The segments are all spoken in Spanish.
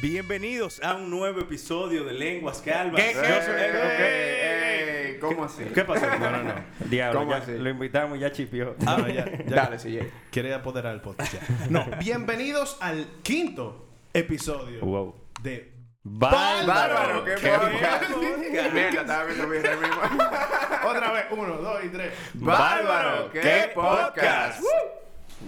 Bienvenidos a un nuevo episodio de Lenguas Calvas. ¿Qué? Eh, eh, ¿Cómo así? ¿Qué pasó? No, no, no. Diablo, ¿Cómo ya así? lo invitamos y ya chipió. Ah, ya, ya. Dale, CJ. Quiere apoderar el podcast ya. No, bienvenidos al quinto episodio Wow. de Bárbaro, qué qué podcast. Estaba viendo bien. Otra vez, uno, dos y tres. Bárbaro, qué podcast.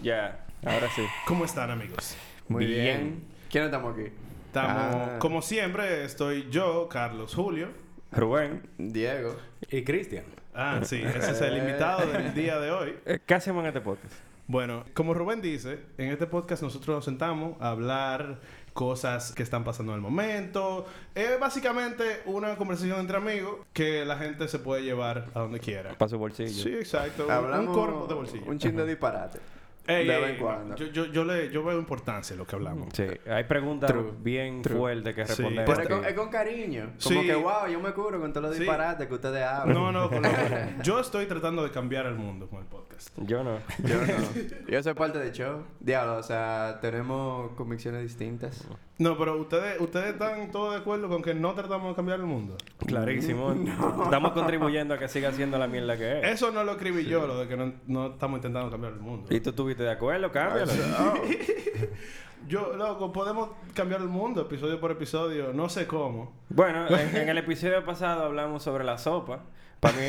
Ya, ahora sí. ¿Cómo están, amigos? Muy Bien. bien. ¿Quiénes estamos aquí? Estamos, Ah. como siempre, estoy yo, Carlos Julio. Rubén, Diego. Y Cristian. Ah, sí, ese es el invitado del día de hoy. eh, ¿qué hacemos en este podcast? Bueno, como Rubén dice, en este podcast nosotros nos sentamos a hablar cosas que están pasando en el momento. Es básicamente una conversación entre amigos que la gente se puede llevar a donde quiera. Para su bolsillo. Sí, exacto. Un- Hablamos un corpo de bolsillo. Un chin de disparate. Ey, de vez en cuando. Yo, yo, yo, le, yo veo importancia en lo que hablamos. Sí, hay preguntas True, bien true. fuertes que Sí. responder. Pero es con, es con cariño. Como Sí. que, wow, yo me cubro con todos los Sí. disparates que ustedes hablan. No, no, con lo- yo estoy tratando de cambiar el mundo con el podcast. Yo no. Yo no. Yo soy parte del show. Diablo, o sea, tenemos convicciones distintas. No, pero ustedes, ustedes están todos de acuerdo con que no tratamos de cambiar el mundo. Clarísimo. Estamos contribuyendo a que siga siendo la mierda que es. Eso no lo escribí yo, lo de que no, no estamos intentando cambiar el mundo. ¿Y tú estuviste de acuerdo? Cámbialo. Yo, loco, podemos cambiar el mundo episodio por episodio, no sé cómo. Bueno, en, en el episodio pasado hablamos sobre la sopa. Para mí...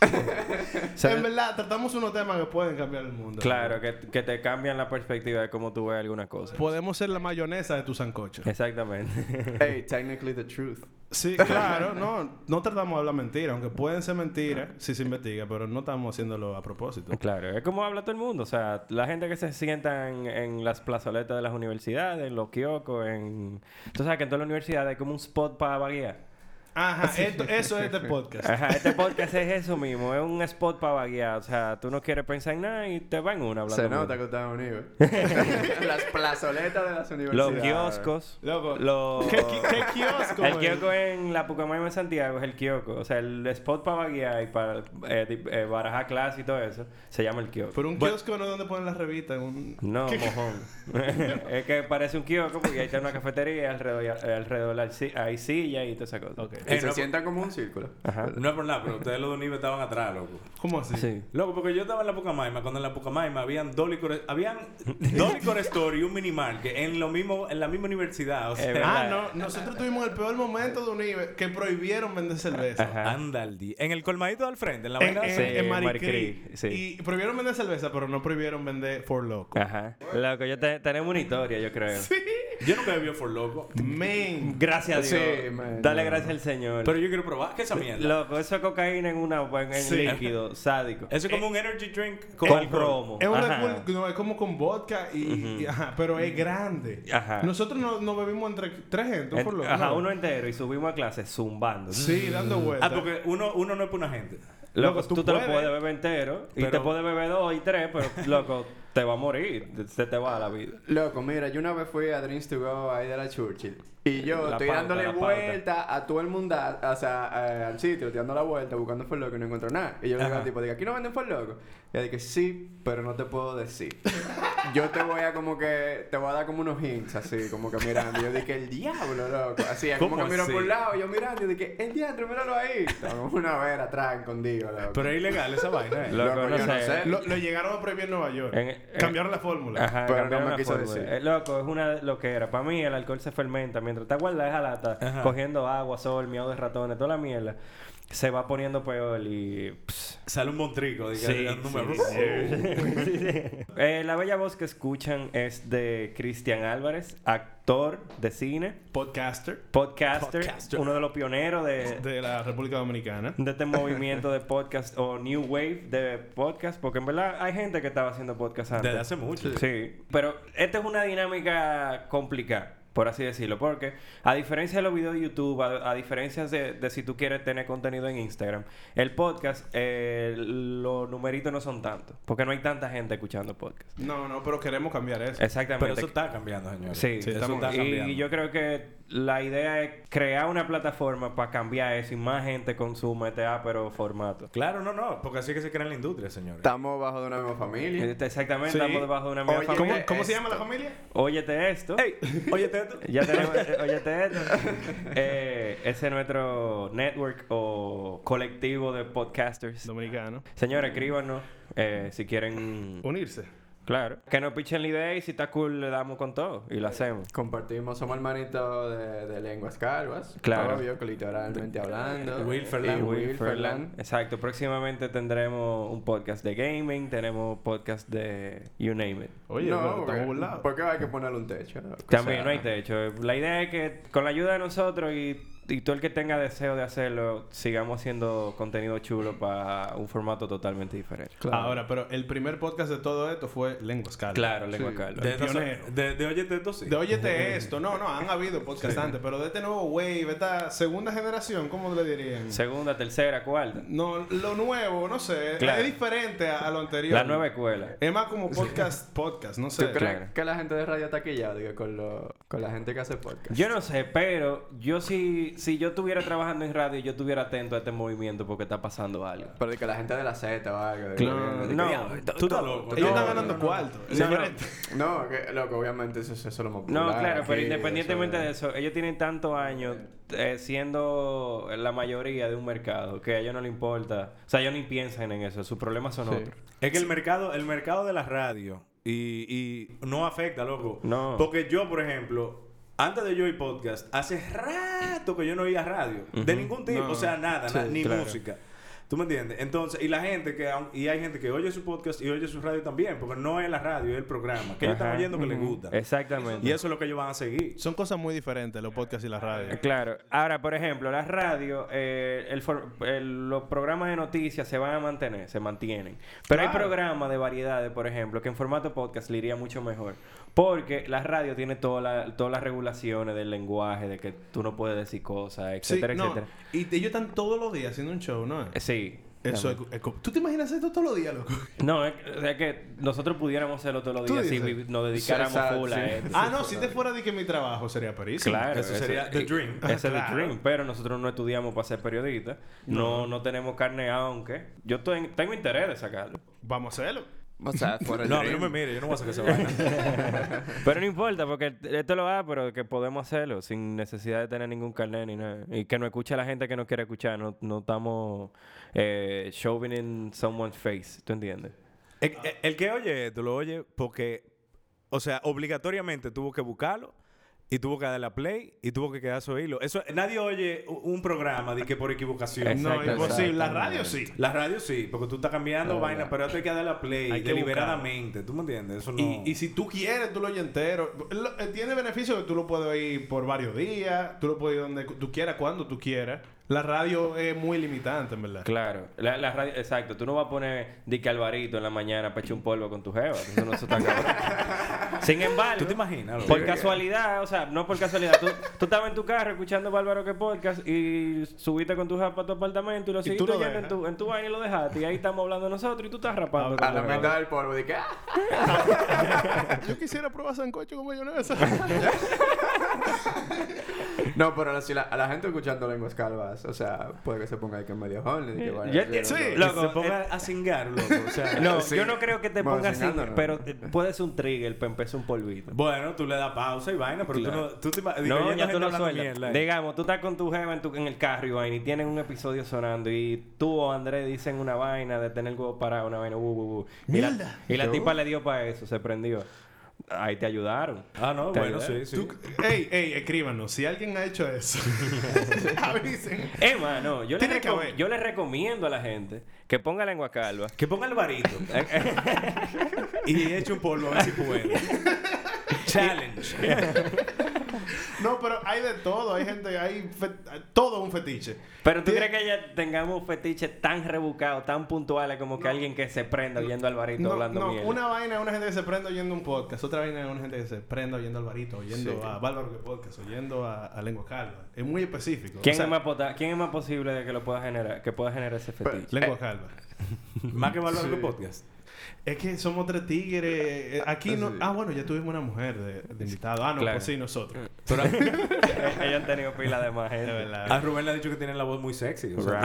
En verdad, tratamos unos temas que pueden cambiar el mundo. claro, que, que te cambian la perspectiva de cómo tú ves algunas cosas. Podemos ser la mayonesa de tu sancocho. Exactamente. Hey, technically the truth. Sí, claro, no, no tratamos de hablar mentiras, aunque pueden ser mentiras si se investiga, pero no estamos haciéndolo a propósito. Claro, es como habla todo el mundo. O sea, la gente que se sienta en, en las plazoletas de las universidades, en los kioscos, en... Tú sabes que en toda la universidad hay como un spot para vaguear. Ajá, esto- eso es este podcast. Ajá, este podcast es eso mismo. Es un spot para vaguear. O sea, tú no quieres pensar en nada y te va en una hablando Se nota que ustedes unidos. Las plazoletas de las universidades. Los kioscos. Loco, Los... ¿qué, kiosco? El kiosco en la Pucamaima de Santiago es el kiosco. O sea, el spot para vaguear y para eh, eh, barajar clase y todo eso se llama el kiosco. Pero un kiosco no es donde ponen las revistas. Un... No, mojón. es que parece un kiosco porque ahí está una cafetería y alrededor, alrededor hay sillas y toda esa cosa. Ok. Y Eh, se no, sientan como un círculo. Ajá. No es por nada, pero ustedes los de Unive estaban atrás, loco. ¿Cómo así? Sí. Loco, porque yo estaba en la Pucamaima, cuando en la Pucamaima habían dos licores, habían dos licor store y un minimal, que en lo mismo, en la misma universidad, o sea. Ah, no, nosotros tuvimos el peor momento de Unive que prohibieron vender cerveza. Ajá. anda al día. En el colmadito del frente, en la En, vaina. en, Sí, en en Marie Curie. Curie, sí. Y prohibieron vender cerveza, pero no prohibieron vender For Loco. Ajá. Loco, yo te- tenemos una historia, yo creo. Yo nunca he bebido for loco. Man. Gracias a Dios. Sí, man, Dale no. gracias al Señor. Pero yo quiero probar. ¿Qué es esa mierda? Loco, eso es cocaína en una en Sí. líquido, sádico. Eso es como un energy drink con, alcohol. cromo. Es, una Ajá. cool- no, es como con vodka y, y- ajá, pero es grande. Ajá. Nosotros nos no bebimos entre tres gente, En- For Loco. Ajá, ¿no? uno entero y subimos a clase zumbando. Sí, dando vueltas. Ah, porque uno, uno no es para una gente. Loco, Loco, tú tú, te lo puedes. beber entero y te puedes beber dos y tres, pero loco, te va a morir. Se te va la vida. Loco, mira, yo una vez fui a Drinks to Go ahí de la Churchill. Y yo La estoy pauta, dándole pauta. vuelta a todo el mundo, o sea, a- al sitio, estoy dando la vuelta buscando For Loco y no encuentro nada. Y yo le digo al tipo, digo, ¿aquí no venden For Loco? Y él dice, sí, pero no te puedo decir. yo te voy a como que, te voy a dar como unos hints, así, como que mirando. Y yo dije, el diablo, loco. Así, es como ¿Cómo que miro por un lado, y yo mirando, y dije, el diablo, míralo ahí. Estaba como una vera atrás, escondido, loco. Pero es ilegal esa vaina, ¿eh? Loco, Loco, no yo no sé. sé. Lo, lo llegaron a prohibir en Nueva York. En- Cambiaron la fórmula. Ajá, Pero cambiaron no me la quiso fórmula. decir. Eh, loco, es una lo que era. Para mí el alcohol se fermenta. Mientras está guardada esa lata, Ajá. cogiendo agua, sol, miado de ratones, toda la mierda, se va poniendo peor y... pss, Sale un montrico, diga, Sí, el número. Eh, la bella voz que escuchan es de Cristian Álvarez, actor de cine, Podcaster podcaster, Podcaster. uno de los pioneros de, de la República Dominicana. de este movimiento de podcast o New Wave de podcast, porque en verdad hay gente que estaba haciendo podcast antes. Desde hace mucho. Sí, pero esta es una dinámica complicada, por así decirlo, porque a diferencia de los videos de YouTube, a, a diferencia de, de si tú quieres tener contenido en Instagram, el podcast, eh, los numeritos no son tantos, porque no hay tanta gente escuchando podcast. No, no, pero queremos cambiar eso. Exactamente. Pero eso está cambiando, señores. Sí, Sí, eso estamos- está cambiando. y yo creo que la idea es crear una plataforma para cambiar eso y más gente consuma este pero formato. Claro, no, no, porque así es que se crea la industria, señores. Estamos bajo de una misma familia. Este, Exactamente, Sí. estamos debajo de una misma Oye, ¿Cómo, familia. cómo se llama la familia? Óyete esto. ¡Ey! Óyete esto. Ya tenemos, eh, óyete esto. Eh, ese es nuestro network o colectivo de podcasters. Dominicano. Señores, escríbanos eh, si quieren. Unirse. Claro. Que nos pichen la idea y si está cool le damos con todo y lo hacemos. Compartimos, somos hermanitos de, de lenguas calvas. Claro. Obvio, literalmente hablando. Wilferland. Wilferland. Exacto. Próximamente tendremos un podcast de gaming, tenemos podcast de you name it. Oye, no, porque- estamos burlados. ¿Por qué hay que ponerle un techo? También sea, no hay techo. La idea es que con la ayuda de nosotros y, y todo el que tenga deseo de hacerlo, sigamos haciendo contenido chulo para un formato totalmente diferente. Claro. Ahora, pero el primer podcast de todo esto fue Lenguas Calvas. Claro, lengua Sí. De, El pionero. de, de Óyete esto sí. De óyete esto. No, no, han habido podcasts antes, pero de este nuevo wave, esta segunda generación, ¿cómo le dirían? Segunda, tercera, cuarta. No, lo nuevo, no sé. Claro. Es diferente a, a lo anterior. La nueva escuela. Es más como podcast, podcast, no ¿Tú sé. crees claro. que la gente de radio está quillada digo, con, lo, con la gente que hace podcast? Yo no sé, pero yo si, si yo estuviera trabajando en radio, yo estuviera atento a este movimiento porque está pasando algo. Pero de que la gente de la Z o algo. Claro. No, Tú estás loco. Ellos están no, ganando cuarto. No, que, loco, obviamente eso, eso es lo más No, claro, pero independientemente de eso, ellos tienen tantos años eh, siendo la mayoría de un mercado que a ellos no les importa. O sea, ellos ni piensan en eso. Sus problemas son otros. Es que el mercado, el mercado de la radio y, y no afecta, loco. No. Porque yo, por ejemplo, antes de yo ir podcast, hace rato que yo no oía radio. De ningún tipo. No. O sea, nada, Sí, na- ni claro. música. ¿Tú me entiendes? Entonces, y la gente que... aun- Y hay gente que oye su podcast y oye su radio también. Porque no es la radio, es el programa. Que ellos están oyendo que les gusta. Exactamente. Y eso es lo que ellos van a seguir. Son cosas muy diferentes, los podcasts y la radio. Eh, Claro. Ahora, por ejemplo, las radios, eh, el for- el- los programas de noticias se van a mantener, se mantienen. Pero hay programas de variedades, por ejemplo, que en formato podcast le iría mucho mejor. Porque la radio tiene toda la- todas las regulaciones del lenguaje, de que tú no puedes decir cosas, Sí, etcétera, no, etcétera. Y ellos están todos los días haciendo un show, ¿no? Eh, Sí. Eso es, es ¿Tú te imaginas esto todos los días, loco? No, es, que- o sea, que nosotros pudiéramos hacerlo todos los días si nos dedicáramos Sí, full sí. a esto. ah, no, si te fuera de que mi trabajo sería perísimo. Claro, Eso sería the dream. Ese es el Claro. dream. Pero nosotros no estudiamos para ser periodistas. No, no tenemos carne, aunque yo ten- tengo interés de sacarlo. Vamos a hacerlo. O sea, fuera el No, me mire, yo no voy a hacer que se vaina. Pero no importa, porque esto lo va, pero que podemos hacerlo sin necesidad de tener ningún carnet ni nada. Y que nos escuche la gente que nos quiere escuchar. No, no estamos eh, shoving in someone's face. ¿Tú entiendes? el, el- el que oye esto lo oye porque, o sea, obligatoriamente tuvo que buscarlo y tuvo que darle a play y tuvo que quedarse a oírlo. Eso, nadie oye un programa de que por equivocación. Exacto, no, imposible. La radio sí. La radio sí, porque tú estás cambiando vaina, pero hay que darle a play Hay que deliberadamente. ¿Tú me entiendes? Eso no. Y, y si tú quieres, tú lo oyes entero. Eh, tiene beneficio que tú lo puedes oír por varios días, tú lo puedes ir donde tú quieras, cuando tú quieras. La radio es muy limitante, en verdad. Claro. La, la radio, exacto. Tú no vas a poner Dique Alvarito en la mañana para echar un polvo con tu jeva. Eso no está cabrón. Sin embargo... ¿Tú te imaginas? Por casualidad, o sea, no por casualidad. Tú, tú estabas en tu carro escuchando Bárbaro que podcast y subiste con tu japa a tu apartamento y lo tú seguiste lo oyendo en tu, en tu vaina y lo dejaste. Y ahí estamos hablando nosotros y tú estás rapando. A la jeva. mitad del polvo, que ah, Yo quisiera probar sancocho con mayonesa. No, pero si la, a la gente escuchando lenguas calvas, o sea, puede que se ponga ahí que medio horny. que Yo decir, Que Loco, se ponga eh, a cingar, loco. O sea, No, Sí. yo no creo que te Bueno, pongas así, chingando, no. pero eh, puede ser un trigger para empezar un polvito. Bueno, tú le das pausa y vaina, pero Claro. tú no... Tú te, digo, No, ya tú sueltas. ahí. Digamos, tú estás con tu jefa en, tu- en el carro y vaina y tienen un episodio sonando y tú o Andrés dicen una vaina de tener el huevo parado, una vaina, uh, uh, uh. Y la, y la Yo- tipa le dio para eso, se prendió. Ahí te ayudaron. Ah, no, bueno, ayudaron. sí, sí. Tú- ey, ey, escríbanos. Si alguien ha hecho eso, avisen. Emma, no, yo le, Tiene que recom- haber. yo le recomiendo a la gente que ponga lengua calva. Que ponga el varito. y eche un polvo a ver si puede. Challenge. No, pero hay de todo. Hay gente, hay fe- todo un fetiche. Pero tú crees que ya tengamos fetiches tan rebuscados, tan puntuales como que alguien que se prenda oyendo al varito No, hablando no, mierda? una vaina es una gente que se prende oyendo un podcast, otra vaina es una gente que se prende oyendo al varito, oyendo Sí. a Bárbaro que podcast, oyendo a, a Lengua Calva. Es muy específico. ¿Quién, O sea, es más pota- ¿Quién es más posible de que lo pueda generar, que pueda generar ese fetiche? Lengua Calva. Más que Bárbaro que podcast. Es que somos tres tigres. eh, Aquí no. Ah, bueno, ya tuvimos una mujer de, de invitado. Ah, no, Claro. pues sí, nosotros. Pero Ellos han tenido pila de más gente. verdad. a Rubén le ha dicho que tiene la voz muy sexy. o sea,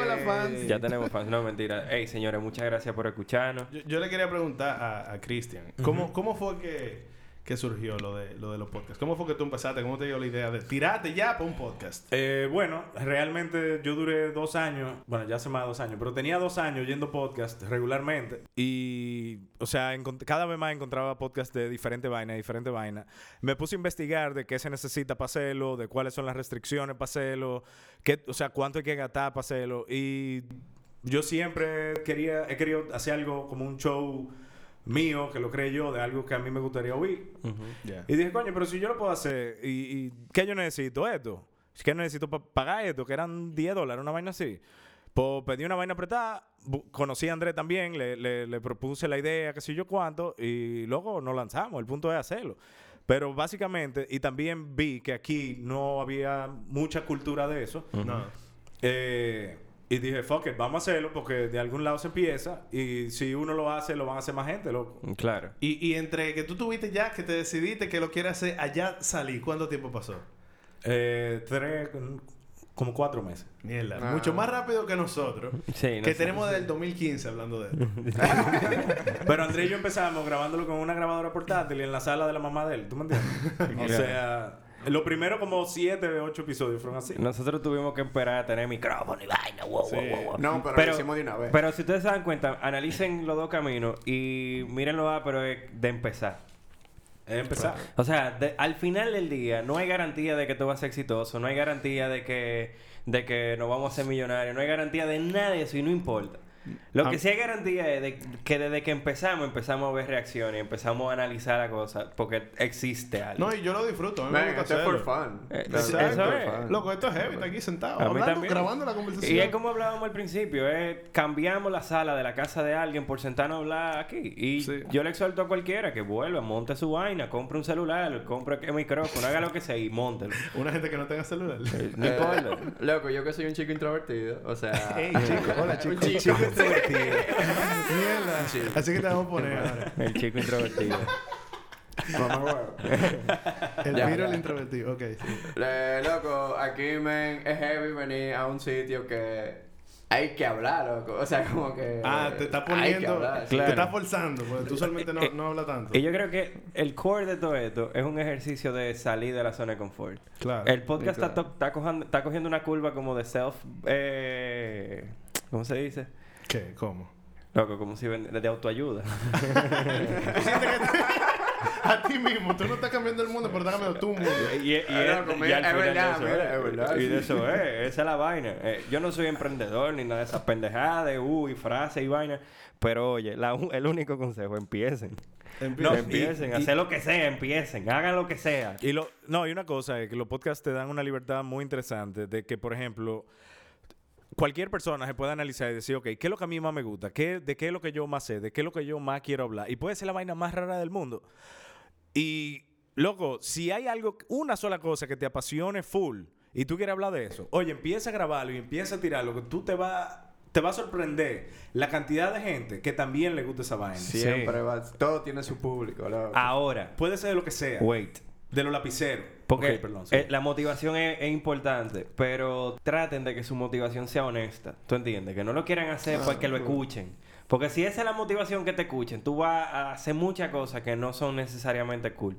hola, fans. Ya tenemos fans. No, mentira. Ey, señores, muchas gracias por escucharnos. Yo, yo le quería preguntar a, a Cristian, ¿cómo, ¿cómo fue que, que surgió lo de, lo de los podcasts? ¿Cómo fue que tú empezaste? ¿Cómo te dio la idea de tirarte ya para un podcast? Eh, bueno, realmente yo duré dos años, bueno, ya hace más de dos años, pero tenía dos años yendo podcast regularmente y, o sea, cada vez más encontraba podcast de diferente vaina, diferente vaina. Me puse a investigar de qué se necesita para hacerlo, de cuáles son las restricciones para hacerlo, o sea, cuánto hay que gastar para hacerlo y yo siempre quería, he querido hacer algo como un show mío, que lo creé yo, de algo que a mí me gustaría oír. Y dije, coño, pero si yo lo puedo hacer, ¿y, y qué yo necesito? Esto. ¿Qué necesito para pagar esto? Que eran 10 dólares, una vaina así. Pues pedí una vaina apretada, conocí a Andrés también, le, le- le propuse la idea, qué sé yo cuánto, y luego nos lanzamos. El punto es hacerlo. Pero básicamente, y también vi que aquí no había mucha cultura de eso. No. Eh, y dije, fuck it, vamos a hacerlo porque de algún lado se empieza. Y si uno lo hace, lo van a hacer más gente, loco. Claro. Y, y entre que tú tuviste ya, que te decidiste que lo quieres hacer, allá salí, ¿cuánto tiempo pasó? Eh, tres, como cuatro meses. Mierda. Ah. Mucho más rápido que nosotros. Sí, no que sé. tenemos del 2015 hablando de esto. Pero Andrés y yo empezamos grabándolo con una grabadora portátil en la sala de la mamá de él. ¿Tú me entiendes? o sea, lo primero como siete, ocho episodios fueron así. Nosotros tuvimos que esperar a tener micrófono y vaina. Wow, Sí. wow, wow. No, pero, lo hicimos de una vez. Pero si ustedes se dan cuenta, analicen los dos caminos y mírenlo a, pero es de empezar. Es empezar. O sea, de- al final del día no hay garantía de que tú vas a ser exitoso, no hay garantía de que, de que nos vamos a ser millonarios, no hay garantía de nada de eso y no importa. Lo Ah. que sí hay garantía es de que desde que empezamos empezamos a ver reacciones, empezamos a analizar la cosa porque existe algo. No, y yo lo disfruto. A mí me Man, gusta esto es for hacerlo. fun. Eh, Eso es fun. Loco, esto es heavy, está aquí sentado, A mí hablando, también. grabando la conversación. Y es como hablábamos al principio, es cambiamos la sala de la casa de alguien por sentarnos a hablar aquí. Y Sí. yo le exhorto a cualquiera que vuelva, monte su vaina, compre un celular, compre el micrófono, haga lo que sea y montelo. Una gente que no tenga celular. No Eh, importa. Loco, yo que soy un chico introvertido, o sea... Chico, hola, chico. Un chico introvertido. Mierda. Así que te vamos a poner ahora. El chico introvertido. Mamá, huevo. El Ya, el introvertido. Ok, sí. Eh, loco, aquí, men, es heavy venir a un sitio que hay que hablar, loco. O sea, como que. Ah, te está poniendo. hablar, sí. Te está forzando, porque tú solamente no, Eh, no hablas tanto. Y yo creo que el core de todo esto es un ejercicio de salir de la zona de confort. Claro. El podcast está, Claro. to- está, cojando- está cogiendo una curva como de self... Eh, ¿Cómo se dice? ¿Qué? ¿Cómo? Loco, como si ven- de autoayuda. A ti mismo. Tú no estás cambiando el mundo, pero estás cambiando tu mundo. y, y- y Ah, es- es verdad, eso mira, es. verdad, Y de eso es, esa es la vaina. Eh, yo no soy emprendedor ni nada de esas pendejadas de uy, frases y vaina. Pero oye, la el único consejo, empiecen. Empieza. No, empiecen, y- hacer lo que sea, empiecen, hagan lo que sea. Y lo, no, y una cosa es que los podcasts te dan una libertad muy interesante de que, por ejemplo, cualquier persona se puede analizar y decir, ok, ¿qué es lo que a mí más me gusta? ¿Qué, ¿De qué es lo que yo más sé? ¿De qué es lo que yo más quiero hablar? Y puede ser la vaina más rara del mundo. Y, loco, si hay algo, una sola cosa que te apasione full y tú quieres hablar de eso, oye, empieza a grabarlo y empieza a tirarlo, que tú te vas... Te va a sorprender la cantidad de gente que también le gusta esa vaina. Siempre va. Todo tiene su público, loco. Ahora, Puede ser de lo que sea. wait. De los lapiceros. Porque perdón, sí. eh, la motivación es, es importante, pero traten de que su motivación sea honesta. ¿Tú entiendes? Que no lo quieran hacer porque lo escuchen. Porque si esa es la motivación que te escuchen, tú vas a hacer muchas cosas que no son necesariamente cool.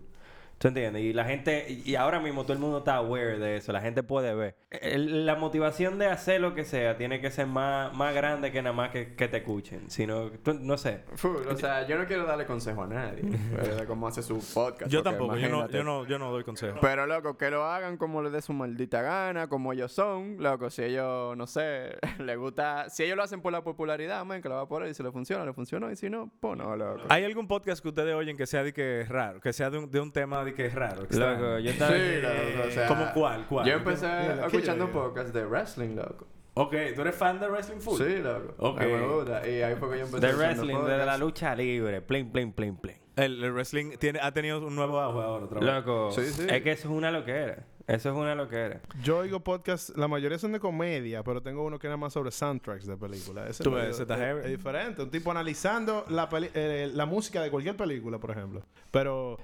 ¿Tú entiendes? Y la gente, y ahora mismo todo el mundo está aware de eso, la gente puede ver. El- la motivación de hacer lo que sea tiene que ser más, más grande que nada más que, que te escuchen. Sino, tú- no sé. Full, o sea, yo no quiero darle consejo a nadie de cómo hace su podcast. Yo tampoco, yo no, yo, no, yo no doy consejos. Pero, loco, que lo hagan como les dé su maldita gana, como ellos son. Loco, si ellos, no sé, les gusta... Si ellos lo hacen por la popularidad, man, que lo va a poner. Y si le funciona, le funcionó. Y si no, pues no, loco. ¿Hay algún podcast que ustedes oyen que sea de que es raro? Que sea de un, de un tema de que es raro. extraño? Loco, yo estaba... Sí, loco, o sea... ¿Cómo cuál? ¿Cuál? Yo empecé ¿qué escuchando yo digo? podcasts de wrestling, loco. Ok, ¿tú eres fan de Wrestling Full? Sí, loco. Ok. Me gusta. Y ahí fue que yo empecé De wrestling, de la lucha libre. Plin, plin, plin, plin. El, el wrestling tiene, ha tenido un nuevo auge ahora otra vez. Loco, Sí, sí. es que eso es una loquera. Eso es una loquera. Yo oigo podcasts, la mayoría son de comedia, pero tengo uno que era más sobre soundtracks de películas. Ese Tú ves, ese está es, heavy. es diferente. Un tipo analizando la, peli- eh, la música de cualquier película, por ejemplo. Pero,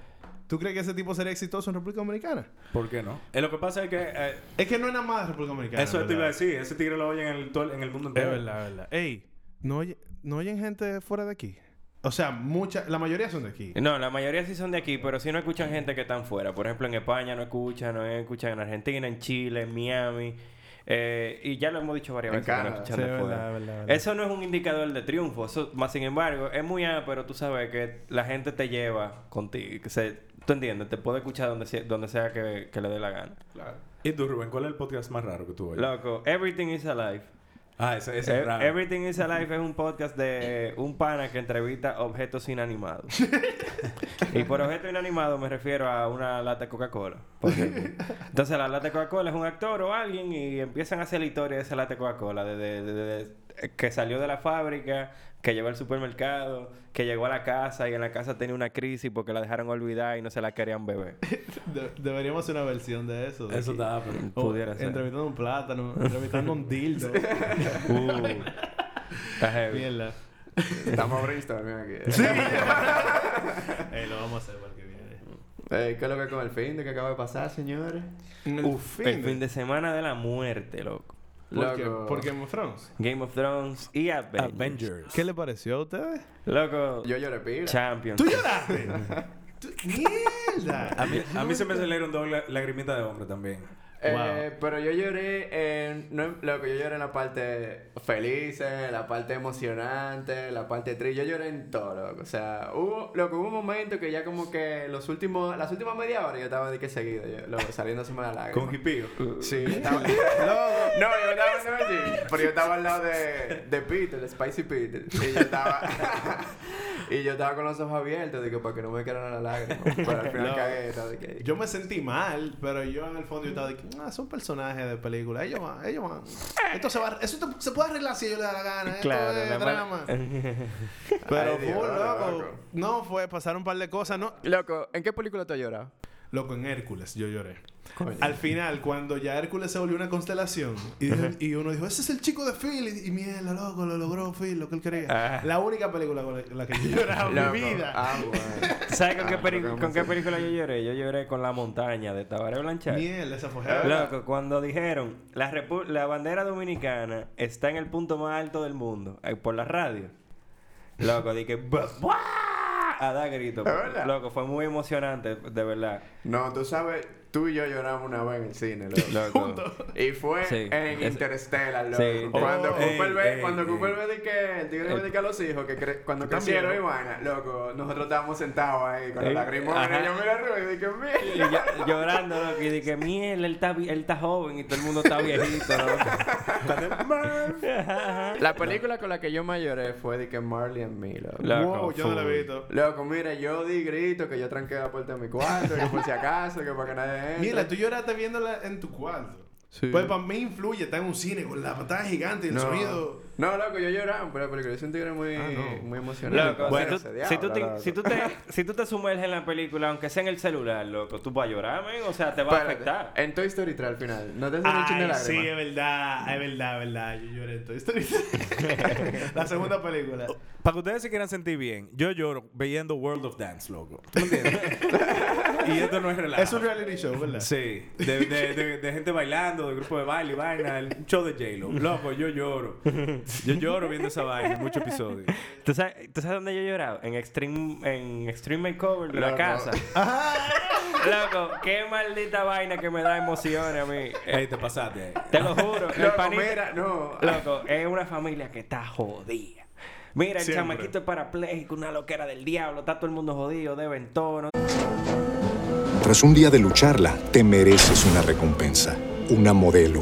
¿tú crees que ese tipo sería exitoso en República Dominicana? ¿Por qué no? Eh, lo que pasa es que... eh, Es que no es nada más de República Dominicana. eso te iba a ¿verdad? decir. Ese tigre lo oyen en el, todo- en el mundo Es entero. verdad, es verdad. Ey, ¿no, oye- ¿no oyen gente fuera de aquí? O sea, mucha, la mayoría son de aquí. No, la mayoría sí son de aquí, pero sí no escuchan gente que están fuera. Por ejemplo, en España no escuchan, no escuchan en Argentina, en Chile, en Miami. Eh, y ya lo hemos dicho varias En veces escuchan Sí, verdad, verdad, es verdad. Eso no es un indicador de triunfo. Eso, más sin embargo, es muy A, pero tú sabes que la gente te lleva contigo. Que se, tú entiendes, te puede escuchar donde sea, donde sea que, que le dé la gana. ¿Y tú, Rubén? ¿Cuál es el podcast más raro que tú oyes? Loco, Everything is Alive. Ah, ese, ese es E- raro. Everything is Alive es un podcast de un pana que entrevista objetos inanimados. y por objeto inanimado me refiero a una lata de Coca-Cola. Entonces la lata de Coca-Cola es un actor o alguien y empiezan a hacer la historia de esa lata de Coca-Cola. Desde desde- desde que salió de la fábrica, que llegó al supermercado, que llegó a la casa y en la casa tenía una crisis porque la dejaron olvidar y no se la querían beber. De- deberíamos hacer una versión de eso. de Eso está... pero- Pudiera ser. Entrevistando un plátano, entrevistando un dildo. Uh, está heavy. Mierda. Estamos brainstorming aquí. Ey, lo vamos a hacer para el que viene. Ey, ¿Qué es lo que con el fin de que acaba de pasar, señores? Uf, el fin de semana de la muerte, loco. ¿Por qué? Loco. ¿Por Game of Thrones? Game of Thrones y Avengers. Avengers. ¿Qué le pareció a ustedes? Loco, Yo lloré pila. Champions. ¿Tú lloraste? Tú- ¡Mierda! A mí, a mí se me salieron dos la- lagrimitas de hombre también. Eh, Pero yo lloré en... No, loco, yo lloré en la parte feliz, en la parte emocionante, la parte triste. Yo lloré en todo, loco. O sea, hubo, loco, hubo un momento que ya como que los últimos... Las últimas media hora yo estaba de que seguido, yo, loco, saliéndose la lágrima. Con hipío. Sí, yo estaba... no, yo estaba no, sí, pero yo estaba al lado de, de Peter, de Spicy Peter. Y yo estaba... y yo estaba con los ojos abiertos, que para que no me quedaran las lágrimas. Pero al final No. cagué, estaba de que... Yo me sentí mal, pero yo en el fondo yo estaba de que, ah, son personajes de película. Ellos van, ellos van. Esto se va, eso te- se puede arreglar si a ellos les da la gana. Esto Claro, es la drama. Pero Ay, Dios, loco. loco. No fue, pasaron un par de cosas, no. Loco, ¿en qué película tú has llorado? Loco, en Hércules yo lloré. Coño. Al final, cuando ya Hércules se volvió una constelación y, dijo- y uno dijo, ese es el chico de Phil. Y, y mierda, loco, lo logró Phil, lo que él quería. Ah. La única película con la, la que yo he llorado en mi vida. Ah, bueno. ¿Sabes con, qué, Ah, peli- pero con qué ¿cómo película yo lloré? Yo lloré con La Montaña de Tabaré Blanchard. Mierda, esa fue Loco, cuando dijeron la, repu- la bandera dominicana está en el punto más alto del mundo eh, por la radio. Loco, dije "Buah, buah", a dar grito. ¿Es verdad? Loco, fue muy emocionante, de verdad. No, tú sabes, tú y yo lloramos una vez en el cine, loco. Loco. Y fue Sí, en Interstellar, loco. Sí, cuando oh, Cooper ey, ve, ey, cuando ey. Cooper ve de que el tigre ve de que a los hijos, que cre- cuando crecieron y vaina, loco, nosotros estábamos sentados ahí con Ey, la lagrimones. yo mira arriba y dije, Y mira. yo- llorando, loco, y dije, mierda, él está, él está joven y todo el mundo está viejito, loco. La película con la que yo más lloré fue de que Marley and Me, loco. Loco, wow, yo no la he visto. Loco, mira, yo di grito que yo tranqué la puerta de mi cuarto, que por si acaso, que para que nadie Mira, tú lloraste viéndola en tu cuarto. Sí. Pues para mí influye, está en un cine con la pantalla gigante y el No. sonido. No, loco, yo lloraba por la película. Yo soy un tigre muy, Ah, no. muy. Loco, Bueno, si, tú, ese si, tú te, si, tú te, si tú te sumerges en la película, aunque sea en el celular, loco, tú vas a llorar, men. O sea, te va a afectar. En Toy Story 3 al final. ¿No te hacen un chingo de Ay, sí, lágrimas? es verdad, es verdad, es verdad. Yo lloré en Toy Story. la segunda película. Para que ustedes se quieran sentir bien, yo lloro viendo World of Dance, loco. ¿Tú me entiendes? y esto no es relajo. Es un reality show, ¿verdad? Sí, de, de, de, de gente bailando, de grupo de baile y vaina, el show de J-Lo. Loco, yo lloro. Yo lloro viendo esa vaina en muchos episodios. ¿Tú sabes, ¿Tú sabes dónde yo he llorado? En Extreme, en extreme Makeover de la casa. Loco, qué maldita vaina que me da emociones a mí. Ey, te pasaste. Te lo juro. el Loco, panita- mira, no. Loco, es una familia que está jodida. Mira, el Siempre. chamaquito es parapléjico, una loquera del diablo, está todo el mundo jodido, deben todo. ¿no? Tras un día de lucharla, te mereces una recompensa, una modelo,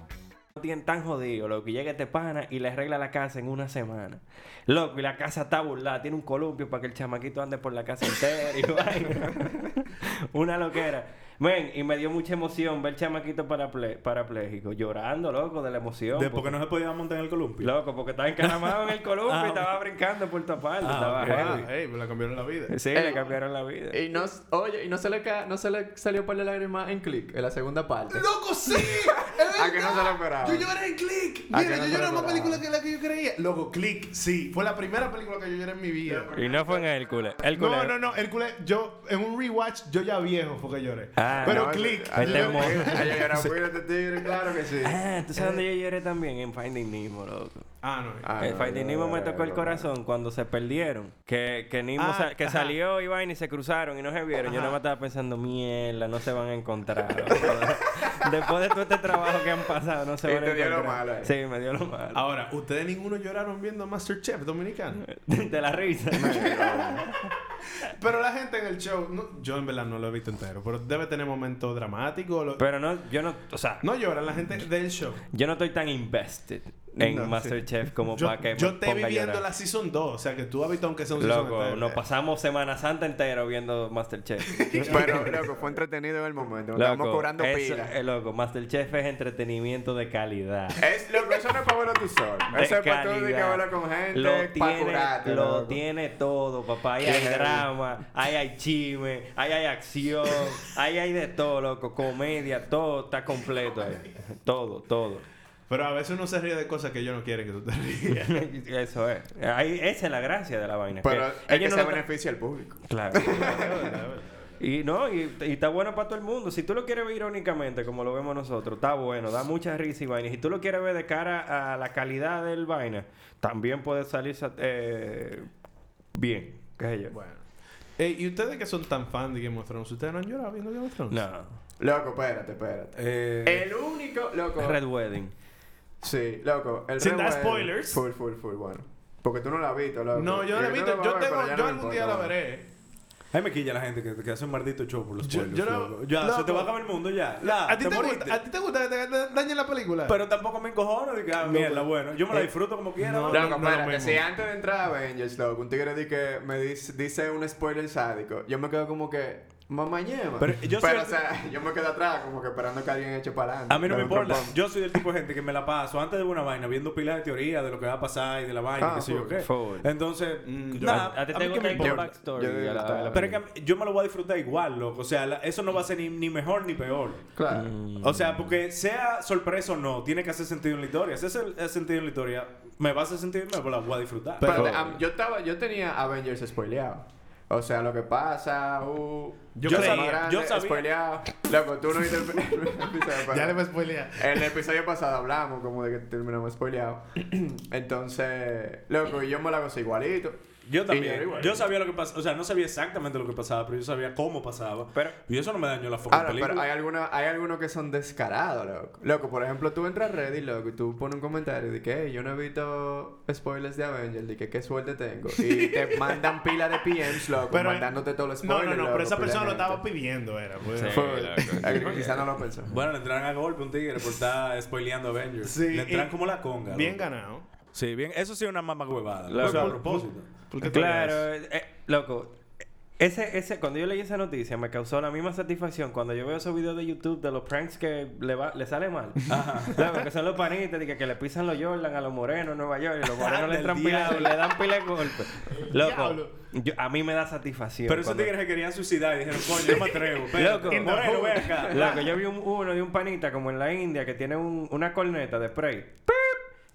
No tienen tan jodido, loco, y llega este pana y le arregla la casa en una semana. Loco, y la casa está burlada, tiene un columpio para que el chamaquito ande por la casa entera y una loquera. Ven, y me dio mucha emoción ver el chamaquito paraple- parapléjico, llorando, loco, de la emoción. De porque no se podía montar en el columpio. Loco, porque estaba encaramado en el columpio Ah, y estaba brincando por tu parte. Ah, estaba ok. heavy. Ah, hey, me la cambiaron la vida. Sí, Eh, le cambiaron la vida. Y no, oye, y no se le, ca- no se le salió por la lágrima en Click, en la segunda parte. ¡Loco, sí! ¡Es ¿A que no se lo esperaba? Yo lloré en Click. ¿A que Mira, no yo lloré en más esperaba? película que la que yo creía. Loco, Click, sí. Fue la primera película que yo lloré en mi vida. Y no fue en Hércules. Hércules. No, no, no. Hércules, yo en un rewatch, yo ya viejo fue que lloré. Ah, Pero no, Click. Ahí yo te lloré- mo- Ay, yo era de este tigre, claro que sí. Ah, ¿tú sabes dónde yo lloré también? En Finding Nemo, loco. Ah, no. Ah, no, me tocó el corazón cuando se perdieron. Que, que Nemo Ah, sa- que ajá. salió y vaina y se cruzaron y no se vieron. Yo nada más estaba pensando, mierda, no se van a encontrar. Después de todo este trabajo que han pasado, no se Y van a te dio lo encontrar. malo ahí. Sí, me dio lo malo. Ahora, ¿ustedes ninguno lloraron viendo Masterchef dominicano? de la risa. Pero la gente en el show, no- yo en verdad no lo he visto entero, pero debe tener momentos dramáticos. lo- Pero no, yo no, o sea, no lloran la gente del show. yo no estoy tan invested en No, Masterchef como Yo, para que yo te ponga vi a viendo llorar. la season 2, o sea que tú has visto aunque sea un season Loco, entero. nos pasamos Semana Santa entero viendo Masterchef. Pero, loco, fue entretenido en el momento. Nos Estamos cobrando pilas. eh, loco, Masterchef es entretenimiento de calidad. Es, loco, eso no es para verlo tú solo. De Eso es para tú de que verlo con gente, Lo para tiene, curarte. lo loco. tiene todo, papá. Ahí hay drama, ahí hay chisme, ahí hay acción, ahí hay de todo, loco. Comedia, todo está completo ahí. Todo, todo. Pero a veces uno se ríe de cosas que ellos no quieren que tú te rías. Eso es. Ahí, esa es la gracia de la vaina. Pero es que ellos se no lo- beneficia al público. Claro. Y no, y, y está bueno para todo el mundo. Si tú lo quieres ver irónicamente, como lo vemos nosotros, está bueno, da mucha risa y vaina. Si tú lo quieres ver de cara a la calidad del vaina, también puede salir sa- eh, bien. ¿Qué sé yo? bueno. ¿Y ustedes que son tan fan de Game of Thrones? ¿Ustedes no han llorado viendo Game of Thrones? No. Loco, espérate, espérate. Eh, El único, loco. Red Wedding. Sí, loco. El Sin dar spoilers. Full, full, full, bueno. Porque tú no la has visto, loco. No, yo Y la he visto. Yo, vas a ver, tengo, yo no algún importa, día la veré. a mí me quilla la gente que, que hace un maldito show por los Yo- spoilers, yo no-. Ya, loco. se te va a acabar el mundo ya. ¿A ti, te gusta, ¿A ti te gusta que te da- dañen la película? Pero tampoco me encojono de que, ah, mierda, bueno. Yo me la Eh, disfruto como quiera. no. Loco, no, no, mismo. si antes de entrar a Avengers, loco, un tigre di que me dice, dice un spoiler sádico, yo me quedo como que, mamá ñema. Pero yo Pero, el- o sea, yo me quedo atrás, como que esperando que alguien eche para adelante. A mí no me Pero importa. Yo soy del tipo de gente que me la paso antes de una vaina viendo pilas de teoría de lo que va a pasar y de la vaina, Ah, qué sé yo qué. Entonces, Mm, yo- nada, a, a ti a te mí qué gusta me el importa. backstory. Yo- a la- a la Pero es que yo me lo voy a disfrutar igual, loco. O sea, la- eso no va a ser ni, ni mejor ni peor. Claro. Mm. O sea, porque sea sorpresa o no, tiene que hacer sentido en la historia. Si hace el- sentido en la historia, me va a hacer sentido y me la voy a disfrutar. Am- yo estaba, yo tenía Avengers spoileado. O sea, lo que pasa, uh, Yo creía, grandes, yo sabía. spoileado. Loco, tú no viste el, el episodio pasado. Ya le voy a spoilear. En el episodio pasado hablamos como de que terminamos spoileado. Entonces, loco, y yo me la gocé igualito. Yo Y también. igual. Yo sabía lo que pasaba. O sea, no sabía exactamente lo que pasaba, pero yo sabía cómo pasaba. Pero- y eso no me dañó la fucking Ahora, película. pero hay algunos hay algunos que son descarados, loco. Loco, por ejemplo, tú entras a Reddit, loco, y tú pones un comentario de que "Hey, yo no he visto spoilers de Avengers, de que qué suerte tengo. Y te mandan pila de PMs, loco, Pero- mandándote todos los No, spoilers. no, no, loco, pero esa persona lo estaba pidiendo, era. pues. Sí. Fue- eh, Quizá no lo pensó. Bueno, le entraron a golpe un tigre por estar spoileando Avengers. Sí, le entran como la conga. Bien loco. ganado. Sí, bien. Eso sí es una mamá huevada. O sea, a propósito. ¿Por qué tú Claro, eh, eh, loco. Ese, ese, cuando yo leí esa noticia me causó la misma satisfacción cuando yo veo esos videos de YouTube de los pranks que le, va, le sale mal. Loco, que son los panitas de que, que le pisan los Jordan a los morenos en Nueva York y los morenos le, entran pila- le dan pila de golpes. Loco, yo- a mí me da satisfacción. Pero esos tigres se querían suicidar y dijeron, coño, no me atrevo. Loco. Moreno, ven acá. Loco, yo vi un- uno de un panita como en la India que tiene un- una corneta de spray. ¡Pip!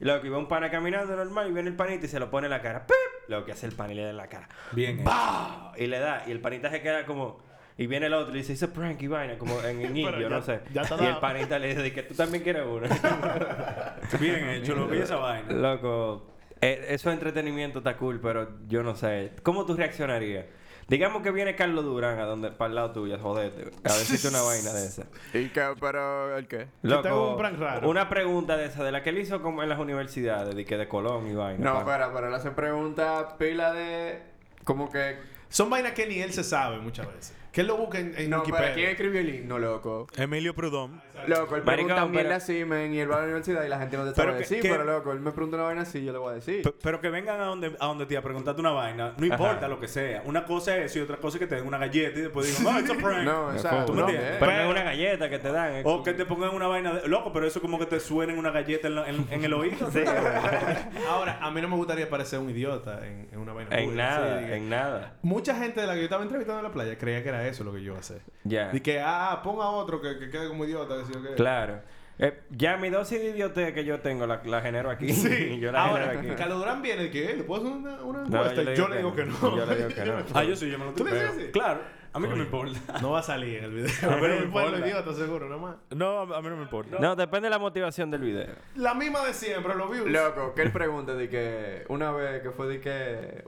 Y loco, y va un pana caminando normal y viene el panita y se lo pone en la cara. ¡Pip! Lo que hace el pan y le da en la cara. Bien. ¡Pah! Y le da. Y el panita se queda como. Y viene el otro y dice, hizo prank y vaina, como en, indio, ya- no sé. ya y el panita le dice que tú también quieres uno. Bien hecho, lo vi esa vaina. Loco, eh, eso de entretenimiento está cool, pero yo no sé. ¿Cómo tú reaccionarías? Digamos que viene Carlos Durán a donde, para el lado tuyo, jodete. A decirte una vaina de esa. ¿Y qué? ¿Pero el qué? Yo tengo un prank raro. Una pregunta de esa, de la que él hizo como en las universidades, de que de Colón y vaina. No, pa. pero, pero él hace preguntas pila de... Como que... Son vainas que ni él se sabe muchas veces. Que él lo busca en, en No, Wikipedia. ¿quién escribió el himno, loco? Emilio Prudón. Loco, él Maricón, pregunta mierda pero- así, men, y él va a la universidad y la gente no te Pero sabe que- decir, que- pero loco, él me pregunta una vaina así, yo le voy a decir. P- Pero que vengan a donde, a donde te a preguntarte una vaina, no importa lo que sea. Una cosa es eso y otra cosa es que te den una galleta y después digan, no, it's a prank. No, exacto. ¿Tú me no, entiendes? eh. Pero no es una galleta que te dan. es O como- que te pongan una vaina de... Loco, pero eso como que te suenen una galleta en, la- en- en el oído. Ahora, a mí no me gustaría parecer un idiota en, en una vaina En pública, nada, así, que- en nada. Mucha gente de la que yo estaba entrevistando en la playa creía que era eso lo que yo iba a hacer. Ya. Y que, ah, ponga otro que, que quede como idiota. Que sí o qué. Claro. Eh, ya mi dosis de idiotez que yo tengo la, la genero aquí. Sí. yo la Ahora, genero aquí. Carlos Durán viene y que, "Eh, ¿le puedo hacer una, una No, encuesta? yo, le digo que no. Yo le digo que no. ah, yo sí, yo me lo ¿Tú le tripeo. dices así? Claro. A mí que me importa. No va a salir en el video. A mí no me importa. idiota, seguro, nada más. No, a mí no me importa. No, depende de la motivación del video. La misma de siempre, los views. Loco, que él pregunta de que una vez que fue de que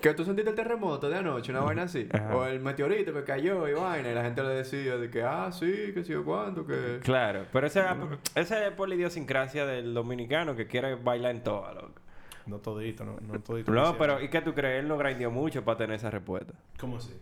que tú sentiste el terremoto de anoche, una vaina así, Ajá. o el meteorito que cayó y vaina, y la gente le decía de que ah, sí, que sí o cuánto, que Claro, pero esa esa es por la idiosincrasia del dominicano que quiere bailar en todo, loco. No todito, no, no todito. No, pero ¿y qué tú crees? Él no grindió mucho para tener esa respuesta. ¿Cómo así?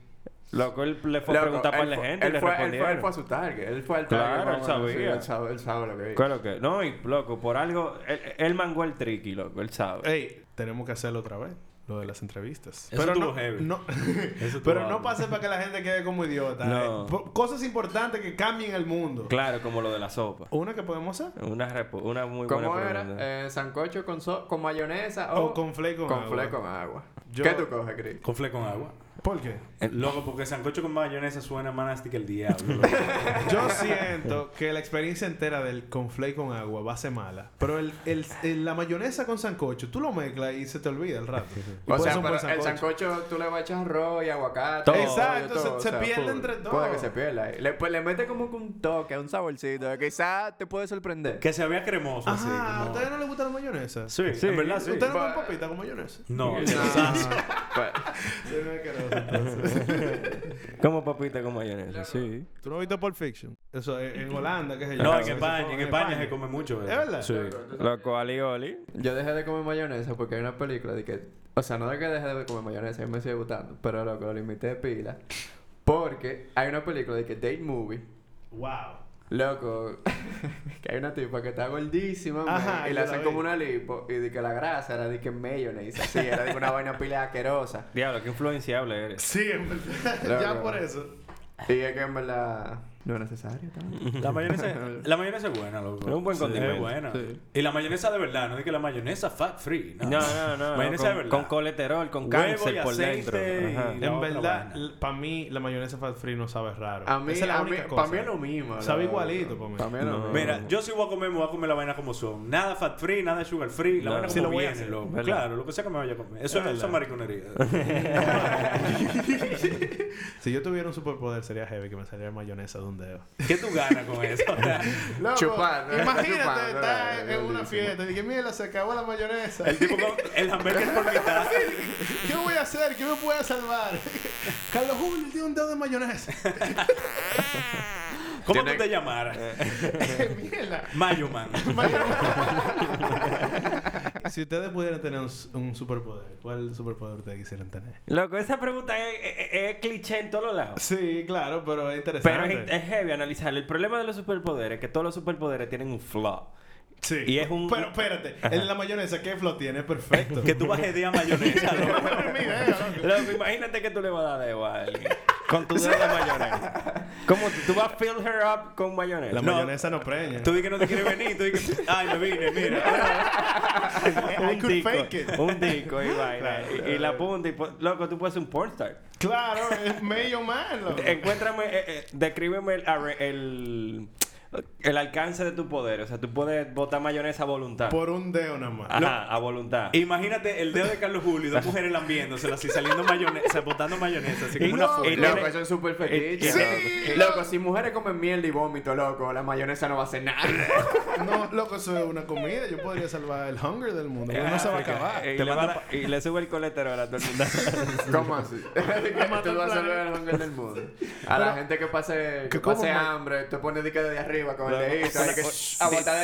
Loco, él le fue a preguntar para él la gente y él le fue, él, fue, él fue a su target, él fue al Claro, target. él más o menos, sí, sabía. él, sabe, él sabe lo que ¿Qué es lo que? No, y loco, por algo, él, él mangó el tricky, loco, él sabe. Ey, tenemos que hacerlo otra vez. Lo de las entrevistas. Eso pero no, heavy. no- pero no pase para que la gente quede como idiota. No. eh. Cosas importantes que cambien el mundo. Claro, como lo de la sopa. Una que podemos hacer. Una, una muy ¿Cómo buena era? pregunta. Eh, ¿Sancocho con, so- con mayonesa o, O con flake con con agua. flake con agua? Yo- ¿Qué tú coges, Chris? Con fle con agua. ¿Por qué? Loco, porque sancocho con mayonesa suena más nasty que el diablo. loco. Yo siento que la experiencia entera del conflay con agua va a ser mala. Pero el, el- el- la mayonesa con sancocho, tú lo mezclas y se te olvida el rato. O sea, pero buen el sancocho tú le vas a echar arroz y aguacate. Todo. Exacto, se- se pierde entre todo. Puede que se pierda. Le, pues le mete como un toque, un saborcito, quizás te puede sorprender. que se vea cremoso así. Ajá, ¿a ustedes no les gusta la mayonesa? Sí, en verdad sí. ¿Ustedes no comen papita con mayonesa? No, No. Pues. Como papita con mayonesa, sí. ¿Tú no viste Pulp Fiction? Eso, en, en Holanda, qué sé yo. No, en España, en España se come mucho. ¿Es verdad? Sí. Loco, ali oli. yo dejé de comer mayonesa porque hay una película de que... O sea, no de que dejé de comer mayonesa, me sigue gustando. Pero loco, lo limité de pila. Porque hay una película de que Date Movie. Wow. Loco, que hay una tipa que está gordísima, man, y le la hacen como una lipo, y de que la grasa era de que mayonnaise, así, era de que una vaina pila asquerosa. Diablo, qué influenciable eres. Sí, en verdad. Loco. ya por eso. Y es que en verdad, No es necesario también. La mayonesa, la mayonesa es buena, loco. Es un buen condimento. Es buena. Sí. Y la mayonesa de verdad, no es que la mayonesa fat free. No, No, no, no. Mayonesa con, de verdad. con colesterol, con Huevo cáncer y por dentro. y- En verdad, para mí, la mayonesa fat free no sabe raro. A mí, Esa es la a mí, única para mí es lo mismo. Sabe igualito mí. Para mí es lo No. mismo. Mira, yo si voy a comer, me voy a comer la vaina como son. Nada fat free, nada sugar free. La No, vaina como lo viene, hacer, loco. ¿verdad? Claro, lo que sea que me vaya a comer. Eso, Es mariconería. Si yo tuviera un superpoder, sería heavy que me saliera mayonesa de un dedo. ¿Qué tú ganas con eso? Loco, Chupar, ¿no? Imagínate Chupar, estar ¿no? en una fiesta y dije, mira, se acabó la mayonesa. el tipo con el hamburger por mitad. ¿Qué voy a hacer? ¿Qué me puede salvar? Carlos Julio tiene un dedo de mayonesa. ¿Cómo tú te llamaras? Mierda. Mayoman. Si ustedes pudieran tener un, un superpoder, ¿cuál superpoder ustedes quisieran tener? Loco, esa pregunta es, es- es cliché en todos los lados. Sí, claro, pero es Pero interesante. es, es heavy analizarlo. El problema de los superpoderes es que todos los superpoderes tienen un flaw. Sí. y es un- Pero espérate, el de la mayonesa, ¿qué flow tiene? Perfecto. que tú bajes de a mayonesa, loco. Loco, imagínate que tú le vas a dar dedo a alguien con tu dedo de mayonesa. ¿Cómo tú, tú vas a fill her up con mayonesa? La mayonesa no preña. Tú di que no te quieres venir. Tú di que... Ay, me vine, mira. I could fake it. un disco y vaina. Claro. y, y la punta. Y, loco, tú puedes ser un pornstar. Claro, es medio man, loco. Encuéntrame, eh, eh, descríbeme el, el alcance de tu poder. O sea, tú puedes botar mayonesa a voluntad. Por un dedo nada más. Ajá, a voluntad. Imagínate el dedo de Carlos Julio y dos mujeres lambiéndosela así, saliendo mayonesa, botando mayonesa, así como una no, foto. y Loco, eso es súper fetiche. sí, loco. Loco, si mujeres comen mierda y vómito, loco, la mayonesa no va a hacer nada. No, loco, eso es una comida. Yo podría salvar el hunger del mundo. no se va a acabar. Eh, y, Te le manda y le sube el colesterol a todo el mundo. ¿Cómo así? tú vas a salvar el hunger del mundo. A la gente que pase, que pase hambre, tú pones de desde arriba con el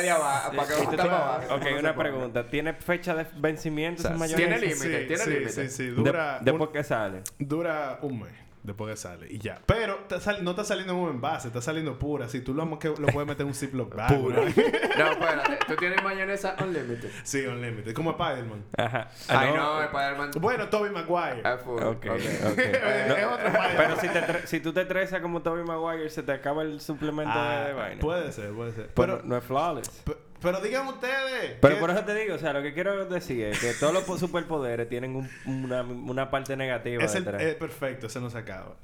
abajo, para que abajo. ok, una pregunta. ¿Tiene fecha de vencimiento tiene límite, tiene límite. sí, sí. De- Dura, después que sale. dura un mes después que sale y ya. Pero está sal- no está saliendo en un envase, está saliendo pura. Si tú lo, que lo puedes meter en un Ziploc bag. Pura. ¿no? No, espérate, tú tienes mayonesa unlimited. sí, unlimited. Como Spider-Man. Ajá. Ay, Ah, no, Spider-Man. Bueno, Toby Maguire. Ah, full. Ok, Ok. Es No, otro Spider-Man. pero si, te si tú te estresas como Toby Maguire, se te acaba el suplemento Ah, de, de vaina. Puede ser, puede ser. Pero Pero, no es flawless. Pe- pero digan ustedes. Pero ¿qué- por eso te digo, o sea, lo que quiero decir es que todos los po- superpoderes tienen un- una, una parte negativa es el, detrás. eh, perfecto, ese no se acaba.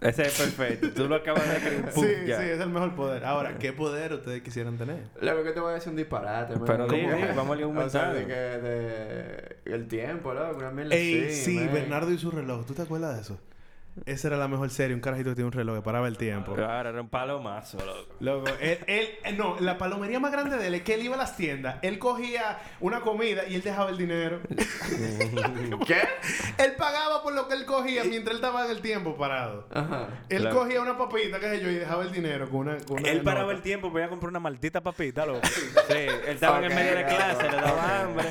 Ese es perfecto. Tú lo acabas de pum, sí, ya. sí, es el mejor poder. Ahora, ¿qué poder ustedes quisieran tener? Lo que te voy a decir un disparate, man. Pero ¿Cómo? vamos a leer un O sea, de que de... El tiempo, loco, una mierda Ey, así, sí, man. Bernardo y su reloj. ¿Tú te acuerdas de eso? Esa era la mejor serie, un carajito que tiene un reloj que paraba el tiempo. Claro, era un palomazo, loco. Loco, él, él, eh, no, la palomería más grande de él es que él iba a las tiendas, él cogía una comida y él dejaba el dinero. ¿Qué? él pagaba por lo que él cogía mientras él estaba en el tiempo parado. Ajá. Él Claro. cogía una papita, qué sé yo, y dejaba el dinero con una. Con una Él paraba nota. el tiempo, voy a comprar una maldita papita, loco. Sí, él estaba en el medio de clase, le daba hambre.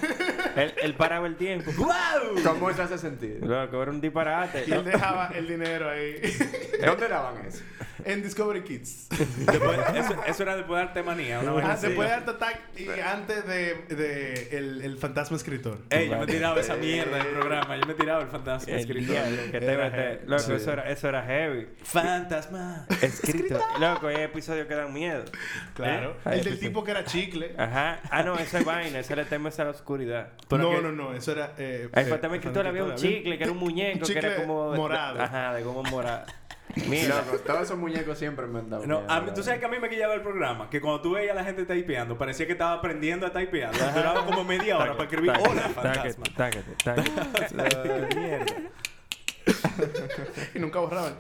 Él, él paraba el tiempo. ¿Cómo eso hace sentido? Loco, era un disparate. Y él dejaba el dinero ahí. ¿Dónde daban eso? en Discovery Kids. Después- eso, eso era después de arte manía. Una Ah, después de Art Attack y antes de, de el, el fantasma escritor. Ey, yo me tiraba esa mierda del programa. Yo me tiraba el fantasma El escritor. diablo, que te Era mete- heavy. Loco, Sí. eso, era, eso era heavy. Fantasma. Escrito. Loco, hay episodios que dan miedo. Claro. ¿Eh? El del tipo que era chicle. Ajá. Ah, no, esa es vaina. Ese le temes a la oscuridad. Pero no, que- no, no. Eso era. Eh, El eh, fantasma escritor había un chicle que era un muñeco un que era chicle como. morado. Ajá, de como morado. Mira. Loco, todos esos muñecos siempre me han dado No, miedo, a mí, tú sabes que a mí me quillaba el programa, que cuando tú veías a la gente typeando, parecía que estaba aprendiendo a typear. Duraba como media hora para escribir hola, fantasma. mierda. Y nunca borraban.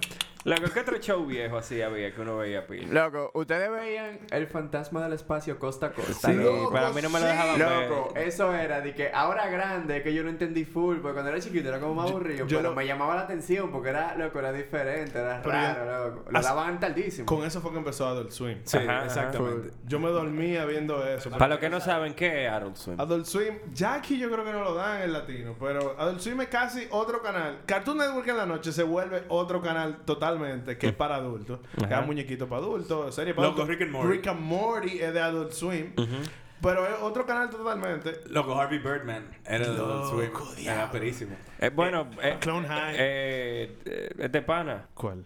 Loco, ¿qué otro show viejo así había que uno veía pila? Loco, ustedes veían el fantasma del espacio costa a costa. Sí, loco? pero a mí no me lo dejaban Loco, ver. eso era de que ahora grande, que yo no entendí full, porque cuando era chiquito era como más aburrido, yo pero lo- me llamaba la atención porque era, loco, era diferente, era Pero raro, loco. Lo Así- daban tardísimo. Con eso fue que empezó Adult Swim. Sí, Ajá, ajá. exactamente. Yo me dormía viendo eso. Para los que no saben, ¿qué es Adult Swim? Adult Swim, ya aquí yo creo que no lo dan en latino, pero Adult Swim es casi otro canal. Cartoon Network en la noche se vuelve otro canal totalmente que es para adultos. Que Ajá. es muñequito para adultos, serie para Loco, adultos. Rick and Morty. Rick and Morty es de Adult Swim. Pero es otro canal totalmente. Loco, Harvey Birdman era de Adult Swim. Era perísimo. Eh, bueno, eh, Clone High. eh, eh, este pana. ¿Cuál?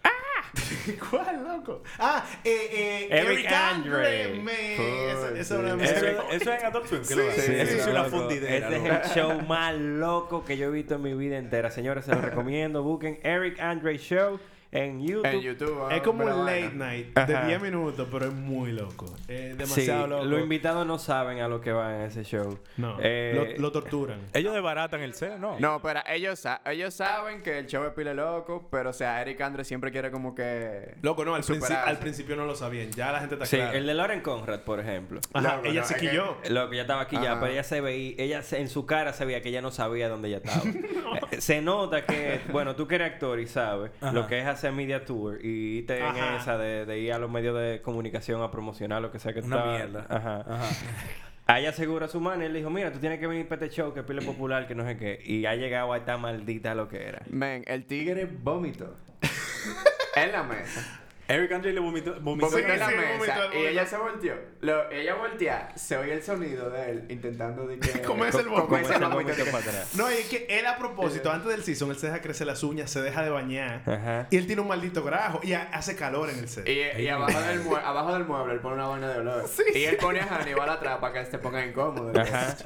¿Cuál, loco? Ah, eh, eh, Eric Eric, Andre. Andre. esa- es una Eso, es en Adult Swim. Sí, Eso es una fundidera. Este es el show más loco que yo he visto en mi vida entera. Señores, se los recomiendo. Busquen Eric Andre Show en YouTube. En YouTube. ah, Es como un vaina. late night Ajá. de 10 minutos, pero es muy loco. Es Sí, demasiado loco. los invitados no saben a lo que van en ese show. No, Eh, lo, lo torturan. Ellos desbaratan el C, ¿no? No, pero ellos, ellos saben que el show es pile loco, pero o sea, Eric Andre siempre quiere como que... Loco, no, al, princi- superarse. al principio no lo sabían. Ya la gente está Sí, clara. el de Lauren Conrad, por ejemplo. Ajá, Loco, ella no, se que- quilló. Lo que ya estaba aquí ya, Ajá. pero ella se veía, ella se- en su cara se veía que ella no sabía dónde ella estaba. Eh, Se nota que, bueno, tú que eres actor y sabes Ajá. lo que es hacer media tour y irte en esa de, de ir a los medios de comunicación a promocionar lo que sea que tú Una estabas- mierda. Ajá. Ajá. A ella asegura su mano y le dijo, mira, tú tienes que venir para este show que es pile popular, que no sé qué. Y ha llegado a esta maldita lo que era. Men, el tigre vómito. en la mesa. Eric Andre le vomitó. vomitó Vomitó en la sí, mesa vomitó, y ella se volteó. Lo, ella voltea, se oye el sonido de él intentando de que... Comerse el vómito. No, y es que él a propósito, antes del season, él se deja crecer las uñas, se deja de bañar. Ajá. Y él tiene un maldito grajo y ha- hace calor en el set. Y, y abajo, del mue- abajo del mueble él pone una vaina de olor. y él pone a Hannibal atrás para que se ponga incómodo. Ajá.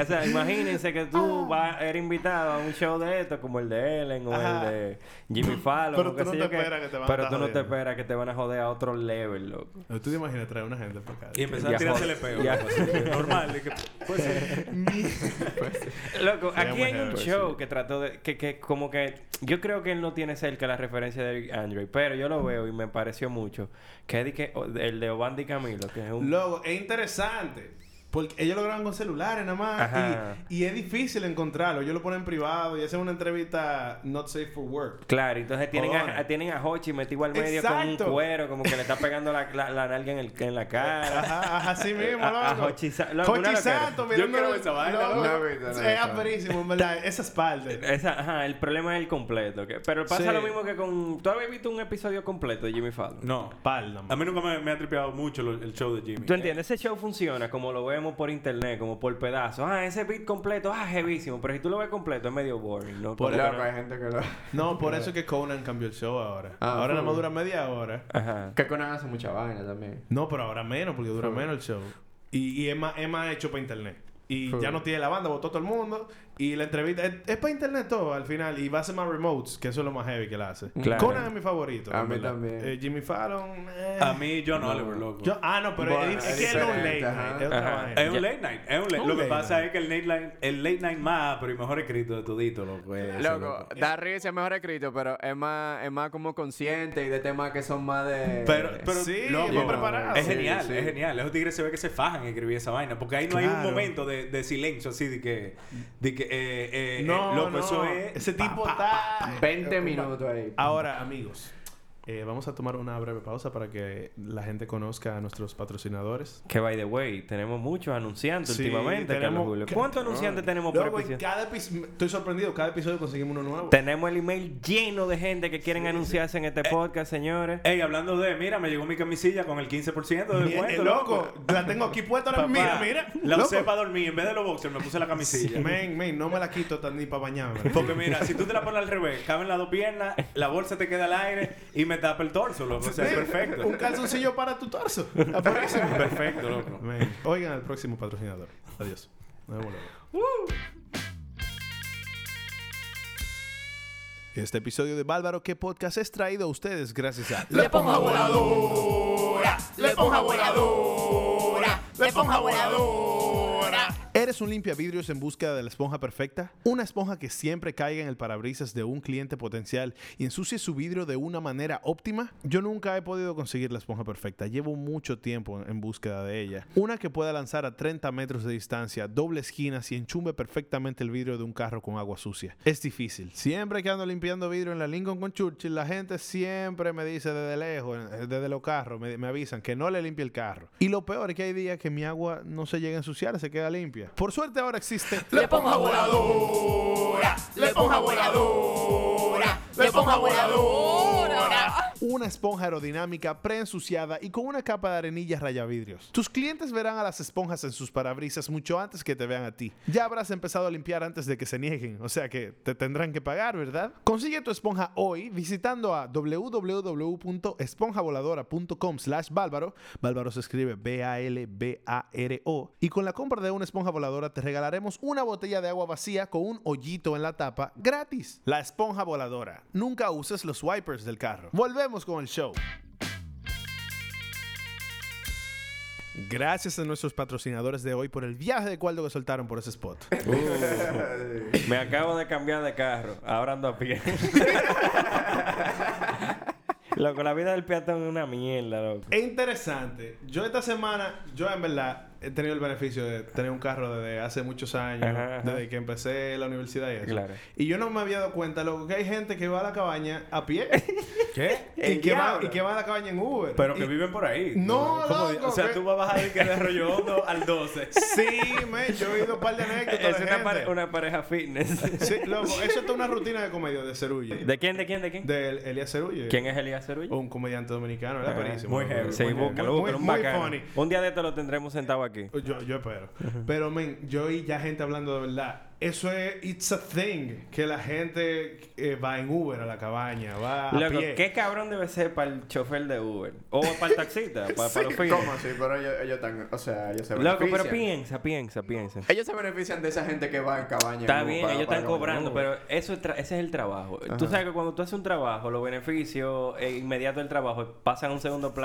o sea, imagínense que tú vas, eres invitado a un show de esto, como el de Ellen o Ajá. el de Jimmy Fallon. Pero tú no te esperas que te van a no te esperas que te van a joder a otro level, loco. ¿Tú te imaginas traer una gente para acá? Y empezó a el peo. loco, Normal. que, pues, Loco, aquí hay un heavy, show que trató de... Que, que como que... Yo creo que él no tiene cerca la referencia de Andre, pero yo lo veo y me pareció mucho. Que es el de Obandi Camilo, que es un... Luego, es interesante. Porque ellos lo graban con celulares nada más. Ajá. Y, y es difícil encontrarlo. Ellos lo ponen en privado y hacen una entrevista not safe for work. Claro, entonces tienen a, Joder. tienen a Hochi metido al medio con Exacto. un cuero, como que le está pegando la, la, la nalga en, el, en la cara. Ajá, ajá, así mismo, A- a loco. Hochi loco, una Hochi loquera. Santos, Yo quiero esa vaina, loco. loco. Es aperísimo, en verdad. Esas partes. Esa, ajá, el problema es el completo. que- pero pasa Sí. lo mismo que con... ¿Tú habías visto un episodio completo de Jimmy Fallon? no. Pal. A mí nunca me, me ha tripeado mucho lo- el show de Jimmy. ¿Tú entiendes? Ese show funciona como lo vemos por internet, como por pedazos. Ah, ese beat completo, ah, jevísimo. Pero si tú lo ves completo es medio boring, ¿no? Por Loco, hay gente que lo... No, por eso es que Conan cambió el show ahora. Ah, ahora nada más dura media hora. Ajá. Que Conan hace mucha vaina también. No, pero ahora menos, porque dura menos el show. Y, y es, más, es más hecho para internet. Y ya no tiene la banda, votó todo el mundo. Y la entrevista es, es para internet todo al final. Y va a ser más remotes, que eso es lo más heavy que él hace. Claro. Conan es mi favorito. A mí verdad. también. Eh, Jimmy Fallon. eh. A mí, John Oliver, loco. Yo- ah, no, pero Bueno, es, es es que no es un late night. Es otra un late night, es un late. Un Lo que late pasa night. es que el late night, el late night más, pero y mejor escrito de todito, loco. eso, Loco, loco. da risa es mejor escrito, pero es más, es más como consciente y de temas que son más de... Pero, pero Sí, loco, bien preparado. Es genial, sí. es genial. Esos tigres se ve que se fajan en escribir esa vaina. Porque ahí no hay un momento de, de silencio así de que, de que eh, eh, No, eh, loco, no. eso es. Ese pa, tipo pa, está... 20 minutos ahí. Ahora, amigos, eh, vamos a tomar una breve pausa para que la gente conozca a nuestros patrocinadores. Que by the way, tenemos muchos anunciantes Sí, últimamente, tenemos- Carlos Julio. ¿Cuántos anunciantes tenemos por Luego, en episodio? cada episodio, estoy sorprendido, cada episodio conseguimos uno nuevo. Tenemos el email lleno de gente que quieren anunciarse en este podcast, señores. Ey, hablando de, mira, me llegó mi camisilla con el 15% de descuento, eh, loco, la tengo aquí puesta ahora. Mira, mira. La loco. usé para dormir. En vez de los boxers, me puse la camisilla. Men, men, no me la quito tan ni para bañarme. Porque mira, si tú te la pones al revés, caben las dos piernas, la bolsa te queda al aire y me tapa el torso, loco. O sea, perfecto. Un calzoncillo para tu torso. Perfecto, loco. Oigan al próximo patrocinador. Adiós. Nos vemos luego. Este episodio de Bálvaro que podcast es traído a ustedes gracias a La Esponja Voladora. La Esponja Voladora. La Esponja Voladora. ¿Eres un limpia vidrios en búsqueda de la esponja perfecta? Una esponja que siempre caiga en el parabrisas de un cliente potencial y ensucie su vidrio de una manera óptima? Yo nunca he podido conseguir la esponja perfecta. Llevo mucho tiempo en búsqueda de ella. Una que pueda lanzar a 30 metros de distancia, doble esquinas y enchumbe perfectamente el vidrio de un carro con agua sucia. Es difícil. Siempre que ando limpiando vidrio en la Lincoln con Churchill, la gente siempre me dice desde lejos, eh, desde los carros, me, me avisan que no le limpie el carro. Y lo peor es que hay días que mi agua no se llega a ensuciar, se queda limpia. Por suerte ahora existe La Esponja Voladora. La Esponja Voladora. Esponja Voladora. una esponja aerodinámica preensuciada y con una capa de arenilla rayavidrios. Tus clientes verán a las esponjas en sus parabrisas mucho antes que te vean a ti. Ya habrás empezado a limpiar antes de que se nieguen, o sea que te tendrán que pagar, ¿verdad? Consigue tu esponja hoy visitando a www.esponjavoladora.com slash bálvaro. Bálvaro se escribe B-A-L-B-A-R-O. Y con la compra de una esponja voladora te regalaremos una botella de agua vacía con un hoyito en la tapa gratis. La esponja voladora. Nunca uses los wipers del carro. Volvemos con el show. Gracias a nuestros patrocinadores de hoy por el viaje de cualdo que soltaron por ese spot. Me acabo de cambiar de carro. Ahora ando a pie. loco, la vida del peatón es una mierda, loco. Es interesante. Yo esta semana, yo en verdad he tenido el beneficio de tener un carro desde hace muchos años, Ajá, ajá. desde que empecé la universidad y eso. Claro. Y yo no me había dado cuenta, loco, que hay gente que va a la cabaña a pie ¿Qué? y, que va, y que va a la cabaña en Uber. Pero que viven por ahí. No, ¿Cómo? loco, O sea, que- tú vas a bajar de que de Arroyo Hondo al 12. Sí, me, yo he oído un par de anécdotas Es de una, gente. pare- una pareja fitness. Sí, loco, eso es una rutina de comedia de Cerulle. ¿De quién, de quién, de quién? De Elías Cerulle. ¿Quién es Elías Cerullo? Un comediante dominicano, era Ajá. buenísimo. Muy heavy. Sí, Muy muy- muy bacano. funny. Un día de esto lo tendremos sentado aquí. Yo, yo espero. Pero, men, yo oí ya gente hablando de verdad. Eso es, it's a thing. Que la gente eh, va en Uber a la cabaña, va a Loco, pie. qué cabrón debe ser para el chofer de Uber. O para el taxista, para, para los fines. ¿Cómo así? Pero ellos, ellos están, o sea, ellos se Loco, benefician. pero piensa, piensa, piensa. Ellos se benefician de esa gente que va en cabaña. Está en bien, ellos para- están para cobrando, pero eso es tra- ese es el trabajo. Tú sabes que cuando tú haces un trabajo, los beneficios eh, inmediatos del trabajo pasan a un segundo plano.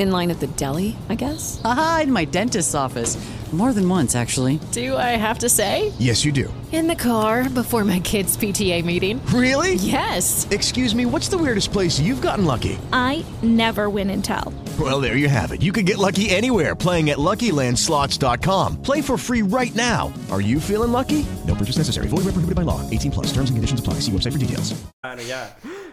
In line at the deli, I guess? Aha, in my dentist's office. More than once, actually. Do I have to say? Yes, you do. In the car before my kids' PTA meeting. Really? Yes. Excuse me, what's the weirdest place you've gotten lucky? I never win and tell. Well, there you have it. You can get lucky anywhere playing at LuckyLandSlots.com. Play for free right now. Are you feeling lucky? No purchase necessary. Void where prohibited by law. 18 plus. Terms and conditions apply. See website for details. Claro, ya.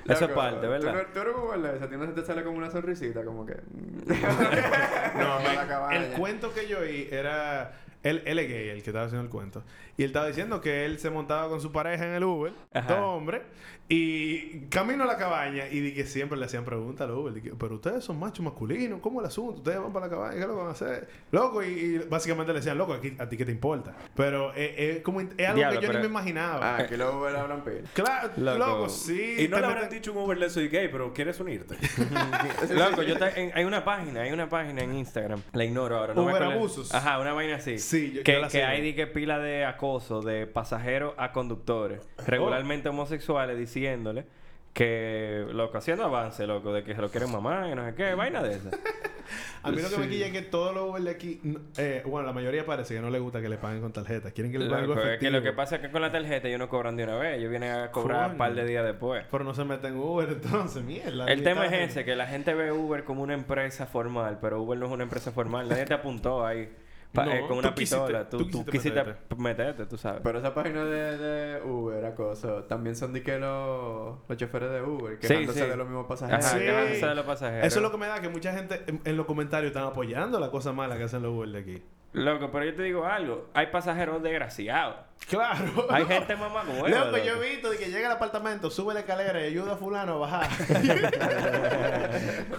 Eso es Loco, parte, Tú, no- tú eres como el- a ti no se te sale como una sonrisita, como que. Mm. No, men, cabaña. el cuento que yo oí era... Él, él es gay, el que estaba haciendo el cuento. Y él estaba diciendo que él se montaba con su pareja en el Uber, Ajá. dos hombres, y camino a la cabaña y di que siempre le hacían preguntas al Uber. di que, pero ustedes son machos masculinos, ¿cómo es el asunto? Ustedes van para la cabaña, ¿qué lo que van a hacer? Loco, y, y básicamente le decían, loco, aquí, ¿a ti qué te importa? Pero eh, eh, como, es algo Diablo, que yo pero- ni me imaginaba. Ah, aquí los Uber hablan pila. Claro, Loco. loco, sí. Y no le habrán dicho un Uber de soy gay, pero ¿quieres unirte? Loco, yo te- en- hay una página, hay una página en Instagram. La ignoro ahora. No Uber abusos. Ajá, una vaina así. Sí, yo- que, yo la que sigo. hay di que pila de acoso de pasajeros a conductores, regularmente homosexuales, diciéndole que, loco, haciendo avance, loco, de que se lo quieren mamá y no sé qué, vaina de esa. A mí lo que me quilla es que todos los Uber de aquí, eh, bueno, la mayoría parece que no les gusta que le paguen con tarjeta. Quieren que le paguen con es efectivo. que lo que pasa es que con la tarjeta ellos no cobran de una vez, ellos vienen a cobrar un par de días después. Pero no se meten en Uber, entonces, mierda. El tema es ese, que la gente ve Uber como una empresa formal, pero Uber no es una empresa formal. Nadie te apuntó ahí No, eh, con una pistola. Tú, tú tú quisiste quisiste meterte, tú sabes. Pero esa página de, de Uber, acoso, también son de que los, los choferes de Uber, Sí, quejándose sí. de los mismos pasajeros. Ajá, Sí. quejándose de los pasajeros. Eso es lo que me da que mucha gente en, en los comentarios están apoyando la cosa mala que hacen los Uber de aquí. Loco, pero yo te digo algo. Hay pasajeros desgraciados. Claro. Hay gente mamá como Loco, yo he visto de que llega al apartamento, sube la escalera y ayuda a fulano a bajar.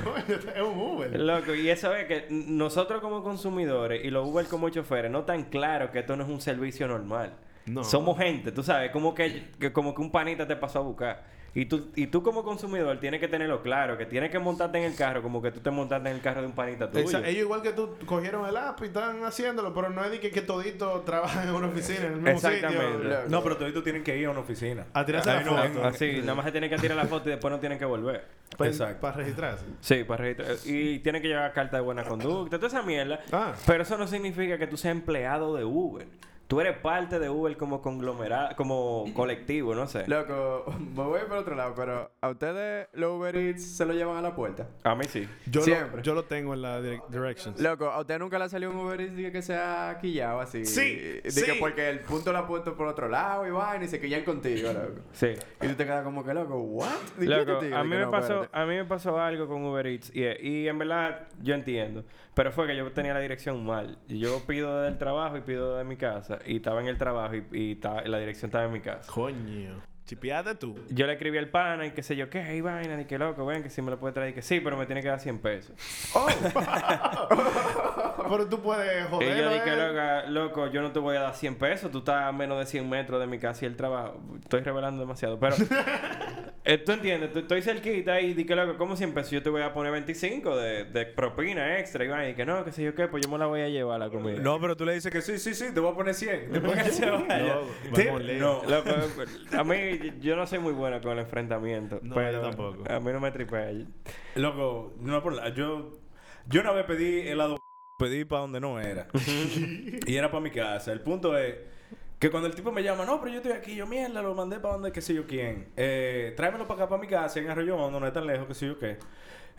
Coño, es un Uber. Loco, y eso es que nosotros como consumidores y los Uber como choferes no tan claro que esto no es un servicio normal. No. Somos gente, tú sabes, como que, que- como que un panita te pasó a buscar. Y tú, y tú como consumidor tienes que tenerlo claro, que tienes que montarte en el carro como que tú te montaste en el carro de un panita tuyo. Esa- ellos igual que tú cogieron el app y están haciéndolo, pero no es de que, que todito trabajan en una oficina en el mismo Exactamente. sitio. no, pero todos tienen que ir a una oficina. A tirarse Ahí la no- foto. Así, nada más se tienen que tirar la foto y después no tienen que volver. Para, Exacto. para registrarse. Sí, para registrar. Y tienen que llevar carta de buena conducta, toda esa mierda. Ah. Pero eso no significa que tú seas empleado de Uber. Tú eres parte de Uber como conglomerado, como colectivo, no sé. Loco, me voy por otro lado, pero ¿a ustedes los Uber Eats se lo llevan a la puerta? A mí sí. Yo, Siempre. Lo, yo lo tengo en la direc- directions. Loco, ¿a usted nunca le ha salido un Uber Eats de que sea quillado así? Sí, De sí. que porque el punto lo ha puesto por otro lado y vaina y se quillan contigo, loco. Sí. Y tú te quedas como que loco, ¿what? ¿De qué Loco, a mí, me no, pasó, espérate. a mí me pasó algo con Uber Eats y, y en verdad yo entiendo. Pero fue que yo tenía la dirección mal. Y Yo pido del trabajo y pido de mi casa. Y estaba en el trabajo y, y la dirección estaba en mi casa. Coño. Chipiate tú. Yo le escribí al pana y qué sé yo, ¿qué? Hay vaina, y que loco, ven, que si me lo puede traer. Y que sí, pero me tiene que dar 100 pesos. Pero tú puedes y joder. yo dije, loca, loco, yo no te voy a dar 100 pesos. Tú estás a menos de 100 metros de mi casa y el trabajo. Estoy revelando demasiado. Pero, eh, tú entiendes, tú- estoy cerquita y dije, loco, ¿cómo 100 pesos? Yo te voy a poner 25 de, de propina extra. Y vaina, y que no, que sé yo qué, pues yo me la voy a llevar la comida. No, pero tú le dices que sí, sí, sí, te voy a poner 100. Después que se vaya. No, Te- vamos lejos. no. Loco, a mí, yo no soy muy bueno con el enfrentamiento. No, pero yo tampoco. A mí no me tripea. Loco, no por la- yo yo una vez pedí helado pedí para donde no era. y era para mi casa. El punto es que cuando el tipo me llama, no, pero yo estoy aquí, yo mierda, lo mandé para donde qué sé yo quién. Eh, tráemelo para acá para mi casa en Arroyo Hondo, no es tan lejos, qué sé yo qué.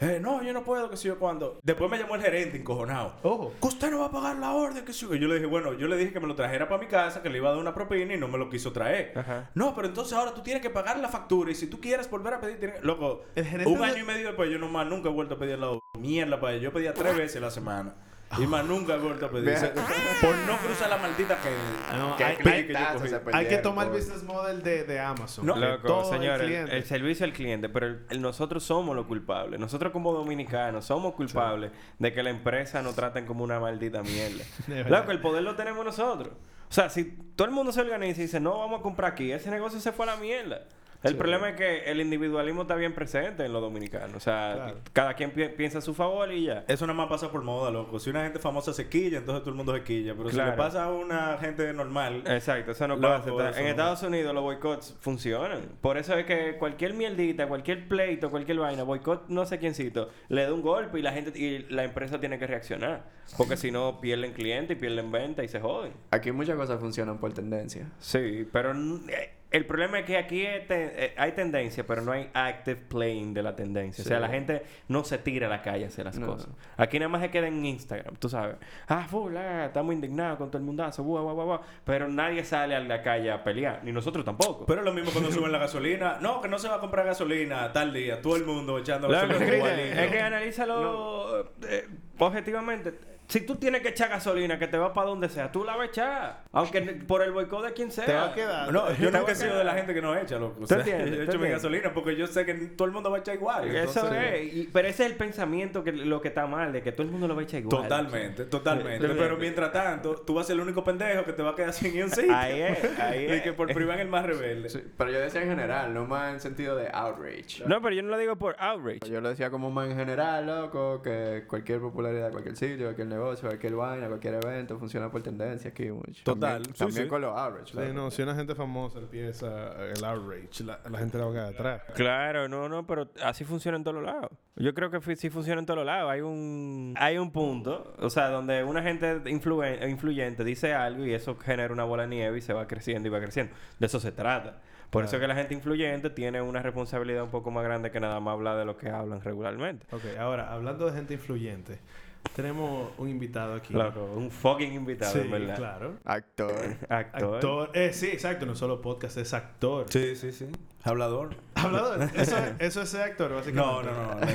Eh, no, yo no puedo, qué sé yo cuándo. Después me llamó el gerente encojonado. Ojo. Que usted no va a pagar la orden, qué sé yo. Y yo le dije, bueno, yo le dije que me lo trajera para mi casa, que le iba a dar una propina y no me lo quiso traer. Ajá. No, pero entonces ahora tú tienes que pagar la factura y si tú quieres volver a pedir, tienes- loco, un de- año y medio después yo nomás nunca he vuelto a pedir helado. Mierda para él. Yo pedía tres veces la semana. Y más nunca he vuelto a por no cruzar la maldita que... No, ¿Qué hay- que yo clientazo cogí. se Hay que perdieron, tomar el business model de, de Amazon. No, Loco, todo el servicio al cliente, pero el- el- nosotros somos los culpables. Nosotros como dominicanos somos culpables de que la empresa nos traten como una maldita mierda. Loco, el poder lo tenemos nosotros. O sea, si todo el mundo se organiza y dice, no, vamos a comprar aquí, ese negocio se fue a la mierda. El problema es que el individualismo está bien presente en los dominicanos. O sea, Claro. cada quien pi- piensa a su favor y ya. Eso nada más pasa por moda, loco. Si una gente famosa se quilla, entonces todo el mundo se quilla. Pero si le pasa a una gente normal... Exacto, eso no Loco, pasa. Eso en no. Estados Unidos los boicots funcionan. Por eso es que cualquier mierdita, cualquier pleito, cualquier vaina, boicot no sé quiéncito, le da un golpe y la gente y la empresa tiene que reaccionar. Porque si no pierden clientes y pierden venta y se joden. Aquí muchas cosas funcionan por tendencia. Sí, pero eh, el problema es que aquí es te- eh, hay tendencia, pero no hay active playing de la tendencia. O sea, la gente no se tira a la calle a hacer las No. cosas. Aquí nada más se queda en Instagram, tú sabes. Ah, full, ah, estamos indignados con todo el mundazo, guau, guau, guau. Pero nadie sale a la calle a pelear, ni nosotros tampoco. Pero es lo mismo cuando suben la gasolina. No, que no se va a comprar gasolina tal día. Todo el mundo echando gasolina es igualito. que- es que analízalo eh, objetivamente. Si tú tienes que echar gasolina que te va para donde sea, tú la vas a echar. Aunque por el boicot de quien sea. Te va a quedar. No, yo nunca he sido de la gente que no echa, loco. O ¿Tú sea, entiendes? yo ¿Tú echo mi gasolina porque yo sé que todo el mundo va a echar igual. Eso entonces- es. Y- pero ese es el pensamiento que lo que está mal, de que todo el mundo lo va a echar igual. Totalmente, totalmente. Sí. Pero mientras tanto, tú vas a ser el único pendejo que te va a quedar sin un sitio. Ahí es, ahí Y es. que por privado es el más rebelde. Sí, pero yo decía en general, no más en sentido de outrage. No, pero yo no lo digo por outrage. Yo lo decía como más en general, loco, que cualquier popularidad, cualquier sitio, cualquier negocio, cualquier vaina, cualquier evento funciona por tendencia aquí mucho. Total, También, sí, también sí. con los outrage. Sí, no, si una gente famosa empieza el outrage, la, la gente la va a quedar atrás. Claro, no, no, pero así funciona en todos los lados. Yo creo que sí funciona en todos los lados. Hay un hay un punto, o sea, donde una gente influen- influyente dice algo y eso genera una bola de nieve y se va creciendo y va creciendo. De eso se trata. Por eso es que la gente influyente tiene una responsabilidad un poco más grande que nada más hablar de lo que hablan regularmente. Ok, ahora, hablando de gente influyente, tenemos un invitado aquí. Loco, un fucking invitado, Sí, en verdad. claro. Actor. Actor. Actor. Eh, sí, exacto, no solo podcast, es actor. Sí, sí, sí. Hablador. Hablador, eso, es- eso es ser actor, básicamente. No, no, no. no, no.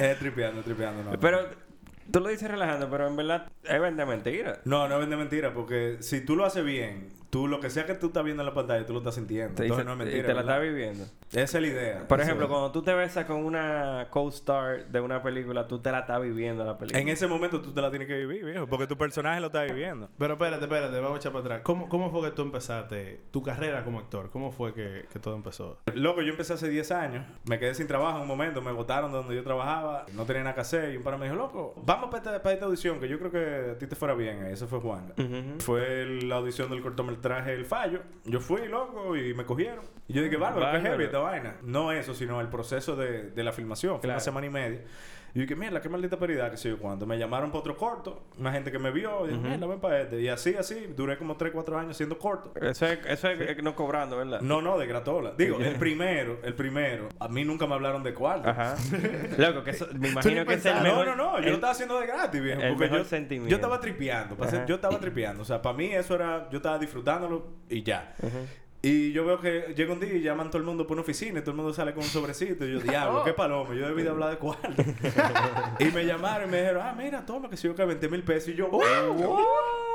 es tripeando, tripeando. No. Pero tú lo dices relajando, pero en verdad es vende mentira. No, no es de mentira, porque si tú lo haces bien, tú lo que sea que tú estás viendo en la pantalla, tú lo estás sintiendo. Y Entonces se- no es y mentira. te la estás viviendo. Esa es la idea. Por Eso ejemplo, es. cuando tú te besas con una co-star de una película, tú te la estás viviendo la película. En ese momento tú te la tienes que vivir, viejo, porque tu personaje lo está viviendo. Pero espérate, espérate, vamos a echar para atrás. ¿Cómo, cómo fue que tú empezaste tu carrera como actor? ¿Cómo fue que, que todo empezó? Loco, yo empecé hace 10 años. Me quedé sin trabajo en un momento. Me botaron de donde yo trabajaba. No tenía nada que hacer. Y un par me dijo, loco, vamos para esta, para esta audición que yo creo que a ti te fuera bien. Ese fue Juan. Fue la audición del cortometraje traje el fallo. Yo fui, loco, y me cogieron. Y yo dije, bárbaro, qué heavy esta vaina. No eso, sino el proceso de, de la filmación. Fue Claro. una semana y media. Y yo dije, mierda, qué maldita peridad, que sé yo cuando. Me llamaron para otro corto. Una gente que me vio. Y dije, mierda, ven para este. Y así, así. Duré como 3, 4 años siendo corto. Eso es, eso es no cobrando, ¿verdad? No, no, de gratola. Digo, el primero, el primero. A mí nunca me hablaron de cuarto. Ajá. Loco, que eso, me imagino que es el No, mejor... no, no, yo el- lo estaba haciendo de gratis, viejo. el porque mejor yo, sentimiento. yo estaba tripeando, para ser- Ajá. yo estaba tripeando. O sea, para mí eso era, yo estaba disfrutándolo y ya. Y yo veo que llega un día y llaman todo el mundo por una oficina y todo el mundo sale con un sobrecito. Y yo, diablo, qué palomo. Yo debí de hablar de cuarto. y me llamaron y me dijeron, ah, mira, toma, que si yo que 20 mil pesos. Y yo, wow.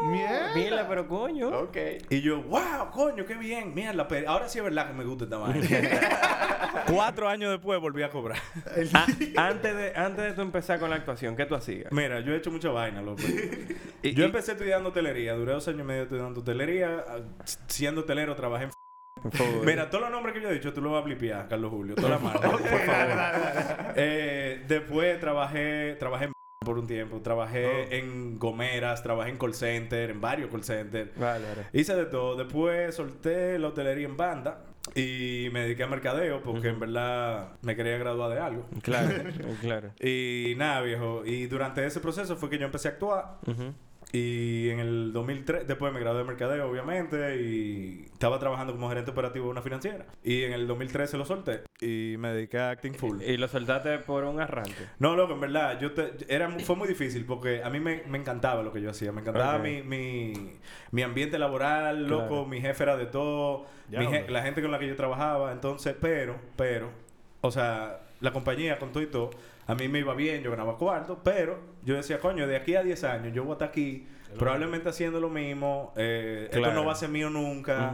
Mierda. Mierda, pero coño. Ok. Y yo, wow, coño, qué bien. Mierda, pero ahora sí es verdad que me gusta esta vaina. Cuatro años después volví a cobrar. Ah, antes, de, antes de tú empezar con la actuación, ¿qué tú hacías? Mira, yo he hecho mucha vaina, loco. Yo empecé estudiando hotelería, duré dos años y medio estudiando hotelería. ah, Siendo hotelero, trabajé en. Mira, todos los nombres que yo he dicho, tú lo vas a blipear, Carlos Julio. Todas las marcas, por favor. Eh, después trabajé, trabajé en por un tiempo. Trabajé en gomeras, trabajé en call center, en varios call centers. Vale, vale. Hice de todo. Después solté la hotelería en banda y me dediqué a mercadeo porque en verdad me quería graduar de algo. Claro, claro. Y nada, viejo. Y durante ese proceso fue que yo empecé a actuar. Y en el 2003, después me gradué de mercadeo, obviamente, y estaba trabajando como gerente operativo de una financiera. Y en el 2013 lo solté y me dediqué a acting full. Y lo soltaste por un arranque. No, loco, en verdad, yo te- era, fue muy difícil porque a mí me, me encantaba lo que yo hacía. Me encantaba mi, mi, mi ambiente laboral, loco, Claro. mi jefe era de todo, Ya, mi je- la gente con la que yo trabajaba. Entonces, pero, pero, o sea, la compañía con todo y todo, a mí me iba bien, yo ganaba cuarto, pero yo decía, coño, de aquí a 10 años yo voy a estar aquí, probablemente haciendo lo mismo, eh, esto no va a ser mío nunca,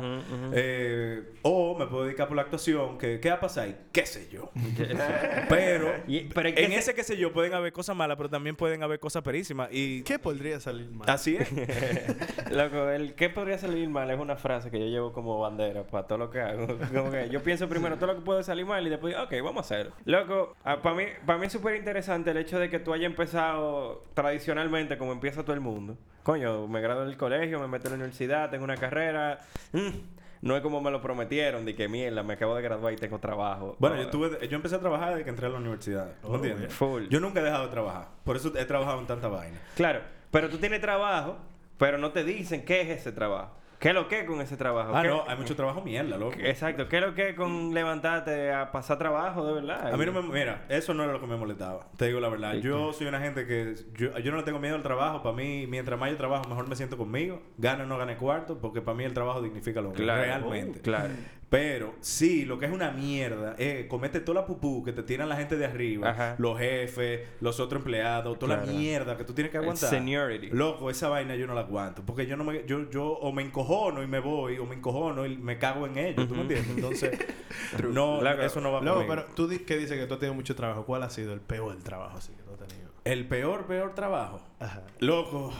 eh, o me puedo dedicar por la actuación, que, ¿qué va a pasar ahí? ¿Qué sé yo? pero, Y- pero ¿en qué en se- ese qué sé yo pueden haber cosas malas, pero también pueden haber cosas perísimas. Y ¿Qué podría salir mal? así es. Loco, el ¿qué podría salir mal? Es una frase que yo llevo como bandera para todo lo que hago. Como que yo pienso primero todo lo que puede salir mal y después, ok, vamos a hacerlo. Loco, para mí, para mí es súper interesante el hecho de que tú hayas empezado tradicionalmente como empieza todo el mundo. Coño, me gradué del colegio, me meto en la universidad, tengo una carrera. Mm, no es como me lo prometieron, de que mierda, me acabo de graduar y tengo trabajo. Bueno, No, yo tuve, yo empecé a trabajar desde que entré a la universidad. ¿Me entiendes? Full. Yo nunca he dejado de trabajar. Por eso he trabajado en tanta vaina. Claro, pero tú tienes trabajo, pero no te dicen qué es ese trabajo. ¿Qué es lo que es con ese trabajo? Ah, ¿Qué- no, hay mucho trabajo mierda, loco. Exacto. ¿Qué es lo que es con levantarte a pasar trabajo, de verdad? A mí no me... Mira, eso no era lo que me molestaba. Te digo la verdad. Yo soy una gente que... Yo, yo no le tengo miedo al trabajo. Para mí, mientras más yo trabajo, mejor me siento conmigo. Gane o no gane cuarto. Porque para mí el trabajo dignifica lo que Claro, realmente. claro. Pero sí, lo que es una mierda es comete toda la pupú que te tiran la gente de arriba, Ajá. los jefes, los otros empleados, toda la mierda que tú tienes que El aguantar. seniority. Loco, esa vaina yo no la aguanto. Porque yo no me, yo, yo o me encojono y me voy, o me encojono y me cago en ellos, ¿tú me entiendes? Entonces, no, Loco, eso no va conmigo. pero tú di- que dices que tú has tenido mucho trabajo. ¿Cuál ha sido el peor trabajo así que tú has tenido? El peor, peor trabajo. Ajá. Loco.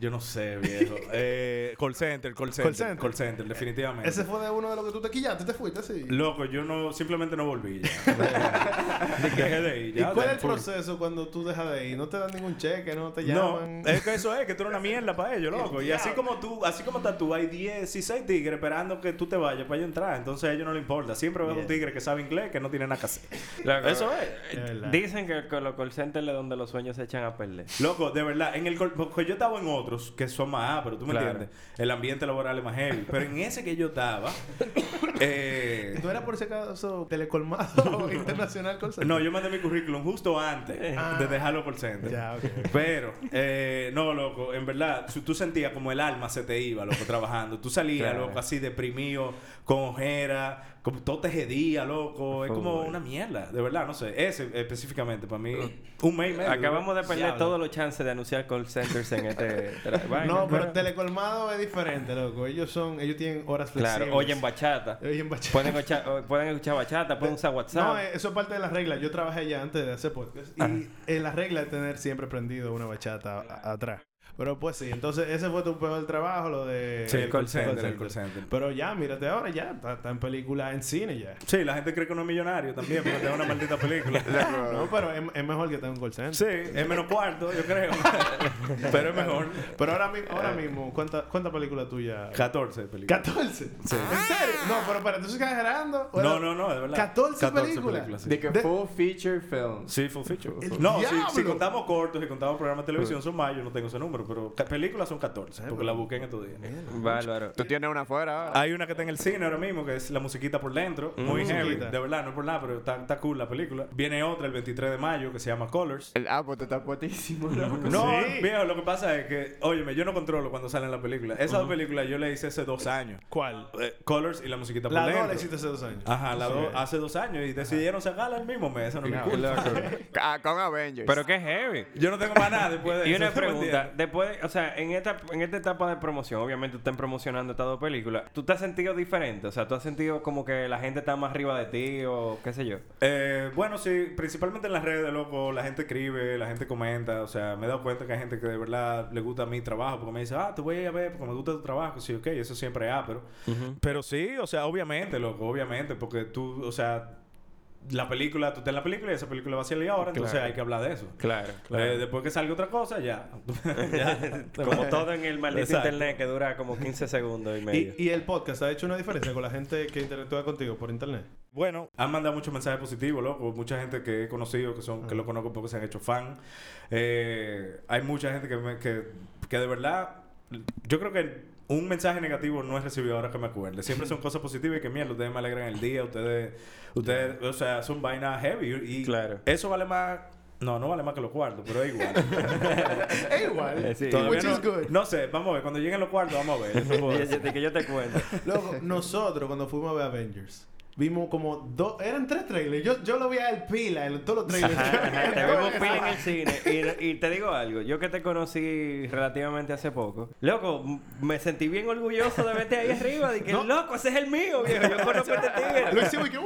Yo no sé, viejo. eh, call center, call center. center. Call center, definitivamente. Ese fue de uno de los que tú te quillaste, te fuiste así. Loco, yo no, simplemente no volví ya. Dejé de ir ¿Y cuál es el full. proceso cuando tú dejas de ir? ¿No te dan ningún cheque? ¿No te No, llaman? es que eso es, que tú eres una mierda para ellos, loco. Y así como tú, así como estás tú, hay 16 tigres esperando que tú te vayas para ellos entrar. Entonces a ellos no les importa. Siempre haber un tigre que sabe inglés que no tiene nada que hacer. Loco, Eso es. Verdad. Dicen que con los call centers es donde los sueños se echan a perder. Loco, de verdad, en el col- porque yo estaba en otros que son más ah, pero tú me Claro. entiendes. El ambiente laboral es más heavy. Pero en ese que yo estaba, eh, ¿Tú eras por ese acaso telecolmado internacional call center? no, yo mandé mi currículum justo antes de dejarlo por center. Ya, ok. Pero, eh, no, loco, en verdad, tú- tú sentías como el alma se te iba, loco, trabajando. Tú salías, Claro. loco, así deprimido, con ojera, como todo te jedía, loco. Es como una mierda, de verdad, no sé. Ese específicamente, para mí, un mes y medio. Acabamos de perder Diablo. todos los chances de anunciar call centers en este No, pero telecolmado es diferente, loco. Ellos son, ellos tienen horas flexibles. Claro, oyen bachata. Oyen bachata. Pueden escuchar, pueden escuchar bachata, pueden usar WhatsApp. No, eh, eso es parte de las reglas. Yo trabajé ya antes de hacer podcast. Y en la regla es tener siempre prendido una bachata a- atrás. Pero pues sí, entonces ese fue tu peor trabajo, lo de... Sí, el call center, el call center. Pero ya, mírate ahora, ya, está, está en película, en cine ya. Sí, la gente cree que uno es millonario también porque tiene una maldita película. no, pero es, es mejor que tenga un call center. Sí, es menos cuarto, yo creo. pero es mejor. Pero ahora, ahora mismo, ¿cuántas cuánta películas tuyas? 14 películas. 14. ¿En serio? No, pero espera, ¿tú estás exagerando? ¿O No, no, no, de verdad. 14, películas. sí. De que De- full feature film. Sí, full feature. El No, si, si contamos cortos, si contamos programas de televisión, son más, yo no tengo ese número, pero películas son 14, porque la busqué en estos días. Bárbaro. Tú tienes una afuera. Hay una que está en el cine ahora mismo, que es la musiquita por dentro, muy heavy, de verdad, no es por nada, pero está, está cool la película. Viene otra el 23 de mayo que se llama Colors. El, ah, pues puetísimo, loco. No, Sí. viejo, lo que pasa es que, óyeme, yo no controlo cuando salen las películas. Esas dos películas yo le hice hace dos años. ¿Cuál? Eh, Colors y la musiquita por La dentro. dos la hiciste hace dos años. Ajá, la Sí. dos hace dos años y decidieron sacarla el mismo mes. Eso no es mi culpa. Ah, con Avengers. Pero qué heavy. Yo no tengo más nada después de Y eso. una ¿tú me pregunta? Después, o sea, en esta, en esta etapa de promoción, obviamente están promocionando estas dos películas, ¿tú te has sentido diferente? O sea, ¿tú has sentido como que la gente está más arriba de ti o qué sé yo? Eh, bueno, sí, principalmente en las redes, loco, la gente escribe, la gente comenta, o sea, me he dado cuenta que hay gente que de verdad le gusta mi trabajo, porque me dice, ah, te voy a ir a ver porque me gusta tu trabajo, sí, ok, eso siempre es, pero, pero sí, o sea, obviamente, loco, obviamente, porque tú, o sea, la película, tú estás en la película y esa película va a salir ahora, entonces Claro. hay que hablar de eso. Claro, Eh, después que salga otra cosa, ya. Ya. Como todo en el maldito Exacto. internet que dura como 15 segundos y medio. ¿Y, y el podcast ha hecho una diferencia con la gente que interactúa contigo por internet? Bueno, han mandado muchos mensajes positivos, loco. Mucha gente que he conocido, que son que lo conozco porque se han hecho fan. Eh, hay mucha gente que, me- que, que de verdad, yo creo que un mensaje negativo no he recibido ahora que me acuerde. Siempre son cosas positivas y que mierda, ustedes me alegran el día, ustedes, ustedes, o sea, son vainas heavy y Claro. eso vale más. No, no vale más que los cuartos, pero es igual. Es igual. Eh, sí. Todavía no, is good. no sé, vamos a ver. Cuando lleguen los cuartos, vamos a ver. Que yo te cuento. Loco, nosotros cuando fuimos a ver Avengers, vimos como dos, eran tres trailers. Yo, yo lo vi a él pila en todos los trailers. Ajá, ajá, te vimos pila en el cine. Y, y te digo algo, yo que te conocí relativamente hace poco, loco, me sentí bien orgulloso de verte ahí arriba. De que, loco, ese es el mío, viejo. Yo conozco este tigre. Lo hicimos y que?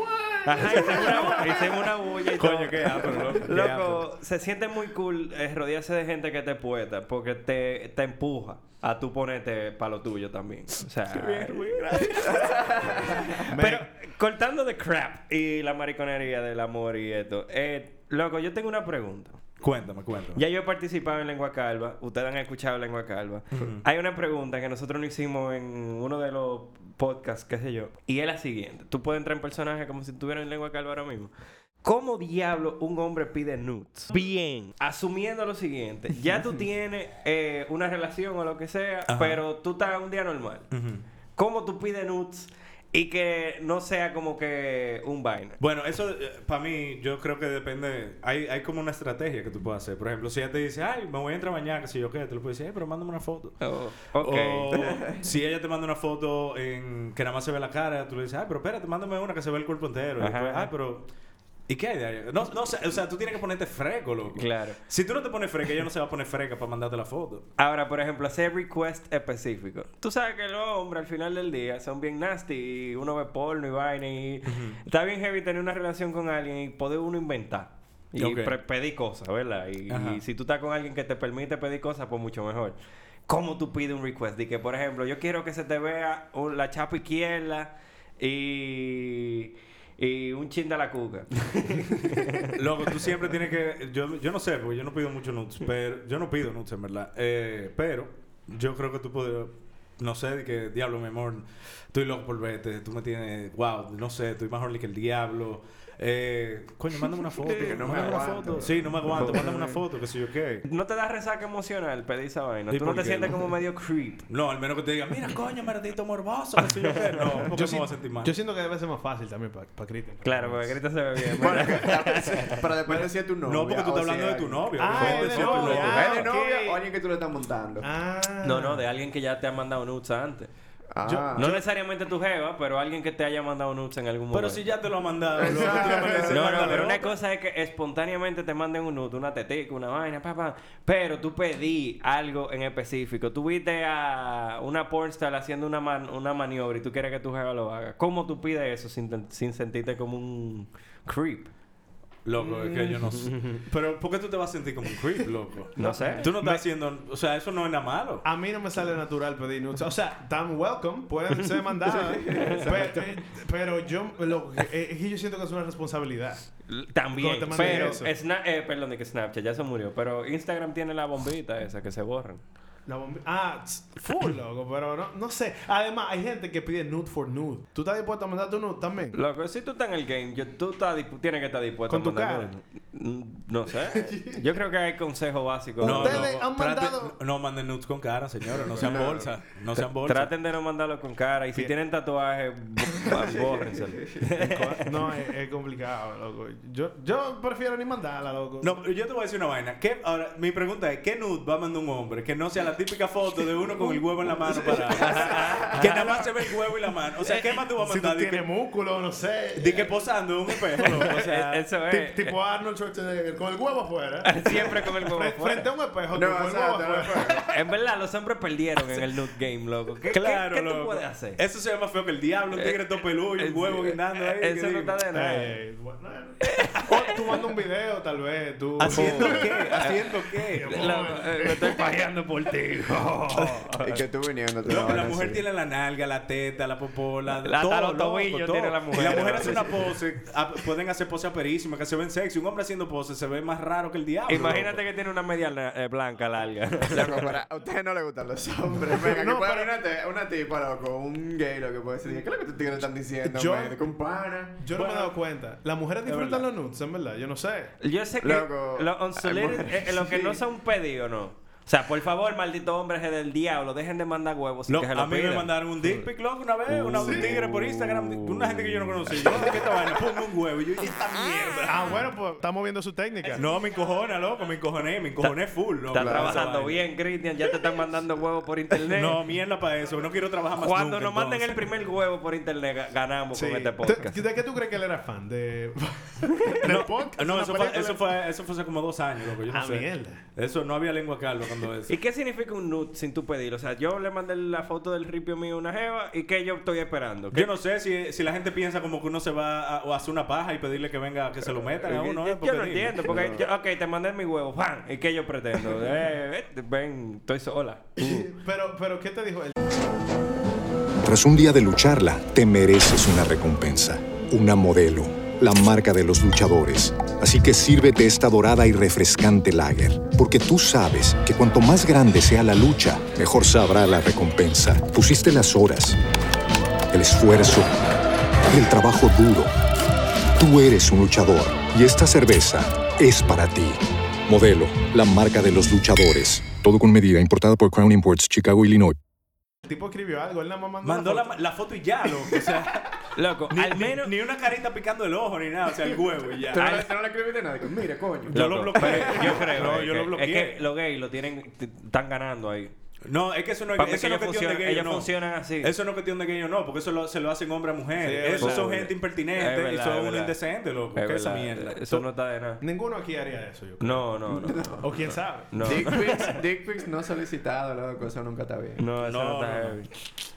Ajá, hicimos una, hicimos una bulla y todo. Coño, qué loco. qué Loco, se siente muy cool eh, rodearse de gente que te poeta porque te, te empuja a tú ponerte para lo tuyo también. O sea, pero cortando de crap y la mariconería del amor y esto, eh, loco, yo tengo una pregunta. Cuéntame, cuéntame. Ya yo he participado en Lengua Calva, ustedes han escuchado Lengua Calva. Hay una pregunta que nosotros no hicimos en uno de los podcasts, qué sé yo, y es la siguiente. Tú puedes entrar en personaje como si estuvieras en Lengua Calva ahora mismo. ¿Cómo diablo un hombre pide nudes? Bien, asumiendo lo siguiente, ya tú tienes eh, una relación o lo que sea, Ajá. pero tú estás un día normal. ¿Cómo tú pides nudes y que no sea como que un vaina? Bueno, eso para mí yo creo que depende, hay, hay como una estrategia que tú puedes hacer. Por ejemplo, si ella te dice, ay, me voy a entrar mañana, que si yo qué, te lo puedes decir, ay, pero mándame una foto. Oh. O si ella te manda una foto en que nada más se ve la cara, tú le dices, ay, pero espérate, mándame una que se ve el cuerpo entero. Y después, ay, pero... ¿Y qué hay de ahí? No, no sé, o sea, tú tienes que ponerte fresco, loco. Claro. Si tú no te pones fresca, ella no se va a poner fresca para mandarte la foto. Ahora, por ejemplo, hacer request específico. Tú sabes que los hombres al final del día son bien nasty y uno ve porno y vaina y está bien heavy tener una relación con alguien y poder uno inventar. Y pedir cosas, ¿verdad? Y, y si tú estás con alguien que te permite pedir cosas, pues mucho mejor. ¿Cómo tú pides un request? Y que, por ejemplo, yo quiero que se te vea la chapa izquierda y, y un chin de la cuca. Loco, tú siempre tienes que. Yo, yo no sé, porque yo no pido mucho nudes, pero. Yo no pido nudes, en verdad. Eh, pero yo creo que tú puedes. No sé, de que diablo, mi amor. Estoy loco por verte. Tú me tienes. Wow, no sé, estoy más horny que el diablo. Eh, coño, mándame una foto. Que no me mándame una aguanto. foto. Sí, no me aguanto. Mándame una foto, que sé yo qué. ¿No te da resaca emocional pedir esa vaina? ¿Y ¿Tú no te qué? sientes como medio creep? No, al menos que te digan, mira, coño, maldito morboso, que sé yo qué. No, porque Yo, me voy a sentir mal. yo siento que debe ser más fácil también para pa Cristian. Claro, porque grita se ve bien. Bueno, pero depende si es tu novia. no, porque tú estás hablando de tu novio. Ah, Depende es si de es tu novia. novio. Ah, ¿Es de ok. novia o alguien que tú le estás montando? Ah. No, no, de alguien que ya te ha mandado nudes antes. Ah. No necesariamente tu jeva, pero alguien que te haya mandado nudes en algún momento. Pero si ya te lo han mandado, No, no, pero una cosa es que espontáneamente te manden un nude, una tetica, una vaina, papá. Pero tú pedí algo en específico. Tú viste a una pornstar haciendo una, man- una maniobra y tú quieres que tu jeva lo haga. ¿Cómo tú pides eso sin, sin sentirte como un creep? Loco, es que yo no sé. Pero, ¿por qué tú te vas a sentir como un creep, loco? No sé. Tú no estás haciendo... O sea, eso no es nada malo. A mí no me sale natural pedir nudes. O sea, tan welcome, pueden ser mandadas. pero, pero yo, lo, eh, es que yo siento que es una responsabilidad. También, pero eh, perdón, de que Snapchat ya se murió, pero Instagram tiene la bombita esa que se borran. La bombi- ah, full, loco, pero no, no sé. Además, hay gente que pide nude for nude. ¿Tú estás dispuesto a mandar tu nude también? Loco, si tú estás en el game, yo- tú estás tienes que estar dispuesto ¿Con a tu mandar- cara? Mm, No sé. Yo creo que hay consejos básicos. No, Ustedes loco, han mandado- no manden nudes con cara, señores. No sean bolsas. No sean bolsas. Traten de no mandarlo con cara. Y si tienen tatuajes. no, es, es complicado, loco. Yo, yo prefiero ni mandarla, loco. No, yo te voy a decir una vaina. ¿Qué, ahora, mi pregunta es, ¿qué nude va a mandar un hombre? Que no sea la típica foto de uno con el huevo en la mano para... que nada más se ve el huevo y la mano. O sea, ¿qué más tú vas a si tú mandar? Di tienes que, músculo, no sé. di que posando en un espejo, loco. O sea, Eso es. tipo Arnold Schwarzenegger con el huevo afuera. Siempre con el huevo afuera. Frente a un espejo, No, con o el huevo afuera. En verdad, los hombres perdieron en el nude game, loco. ¿Qué, claro, qué, tú loco. puedes hacer? Eso se ve más feo que el diablo, un tigre todo peludo y un huevo guindando ahí. Eso no está de nada. Bueno, o tú mandas un video, tal vez. Tú, ¿Haciendo qué? ¿Haciendo qué? Eh, me estoy pajeando por ti. Y que tú viniendo. La mujer tiene la nalga, la teta, la popola, La- todo, los tobillos todo. tiene la mujer. Y la mujer hace una pose, ah, pueden hacer poses aperísimas que se ven sexy. Un hombre haciendo poses se ve más raro que el diablo. Imagínate que tiene una media eh, blanca larga. Loco, para- a ustedes no les gustan los hombres. Venga, No, que puede una, tipa, loco, un gay, lo que puede decir. ¿Qué es lo que tus tigres están diciendo, Yo- man? No me he dado cuenta. Las mujeres disfrutan los nudes, en verdad. Yo no sé. Yo sé que Loco, lo, eh, lo que sí. no son pedidos, no. O sea, por favor, maldito hombre es del diablo, dejen de mandar huevos sin Lo- que se lo a mí me mandaron un dick pic, loco, una vez, una, un tigre por Instagram, una gente que yo no conocí. Yo, ¿qué esta vaina? Ponme un huevo. Y yo, ¿y esta mierda? Ah, bueno, pues estamos viendo su técnica. No, me encojona, loco, me encojoné, me encojoné full, loco. Esa trabajando bien, Cristian, ya te están mandando huevos por internet. No, mierda para eso, no quiero trabajar más Cuando nunca, nos manden el primer huevo por internet, ga- ganamos Sí. con este ¿De, podcast. ¿De qué tú crees que él era fan? ¿De, podcast? No, ¿Una eso fue, eso fue, eso fue hace como dos años, loco. Yo no Ah, sé. mierda. Eso no había lengua Carlos cuando eso. ¿Y qué significa un nude sin tu pedir? O sea, yo le mandé la foto del ripio mío a una jeva y que yo estoy esperando. ¿Qué- Yo no sé si, si la gente piensa como que uno se va a, o a hacer una paja y pedirle que venga que se lo metan a uno. yo, ¿eh? yo no entiendo, porque yo- ok, te mandé mi huevo, ¡pam! ¿Y qué yo pretendo? Eh, eh, ven, estoy sola. Pero, pero, ¿qué te dijo él? Tras un día de lucharla, te mereces una recompensa, una modelo, la marca de los luchadores. Así que sírvete esta dorada y refrescante lager, porque tú sabes que cuanto más grande sea la lucha, mejor sabrá la recompensa. Pusiste las horas, el esfuerzo, el trabajo duro. Tú eres un luchador y esta cerveza es para ti. Modelo, la marca de los luchadores. Todo con medida, importada por Crown Imports, Chicago, Illinois. El tipo escribió algo, él nada más mandó, Mandó la la, foto. la foto y ya, loco. O sea, Loco, ni, al ni- menos... ni una carita picando el ojo ni nada. O sea, el huevo y ya. ¿Tú no, le- tú no le escribiste nada? Mire, coño. Yo lo bloqueé. Yo creo. No, yo lo que- bloqueé. Es que los gays lo tienen... Están ganando ahí. No, es que eso no es, eso que no ellos cuestión de o ellos no. funcionan así. Eso no es cuestión de gay o no, porque eso lo- se lo hacen hombre a mujer. Sí, es Esos verdad, son gente Es impertinente y verdad, son es unos verdad. indecentes, loco. Es ¿Qué es esa mierda? Eso no está de nada. Ninguno aquí haría eso, yo creo. No, no, no. O quién sabe. No, Dick pics, dick pics no solicitado, loco. Eso nunca está bien. no, eso no, No, está heavy.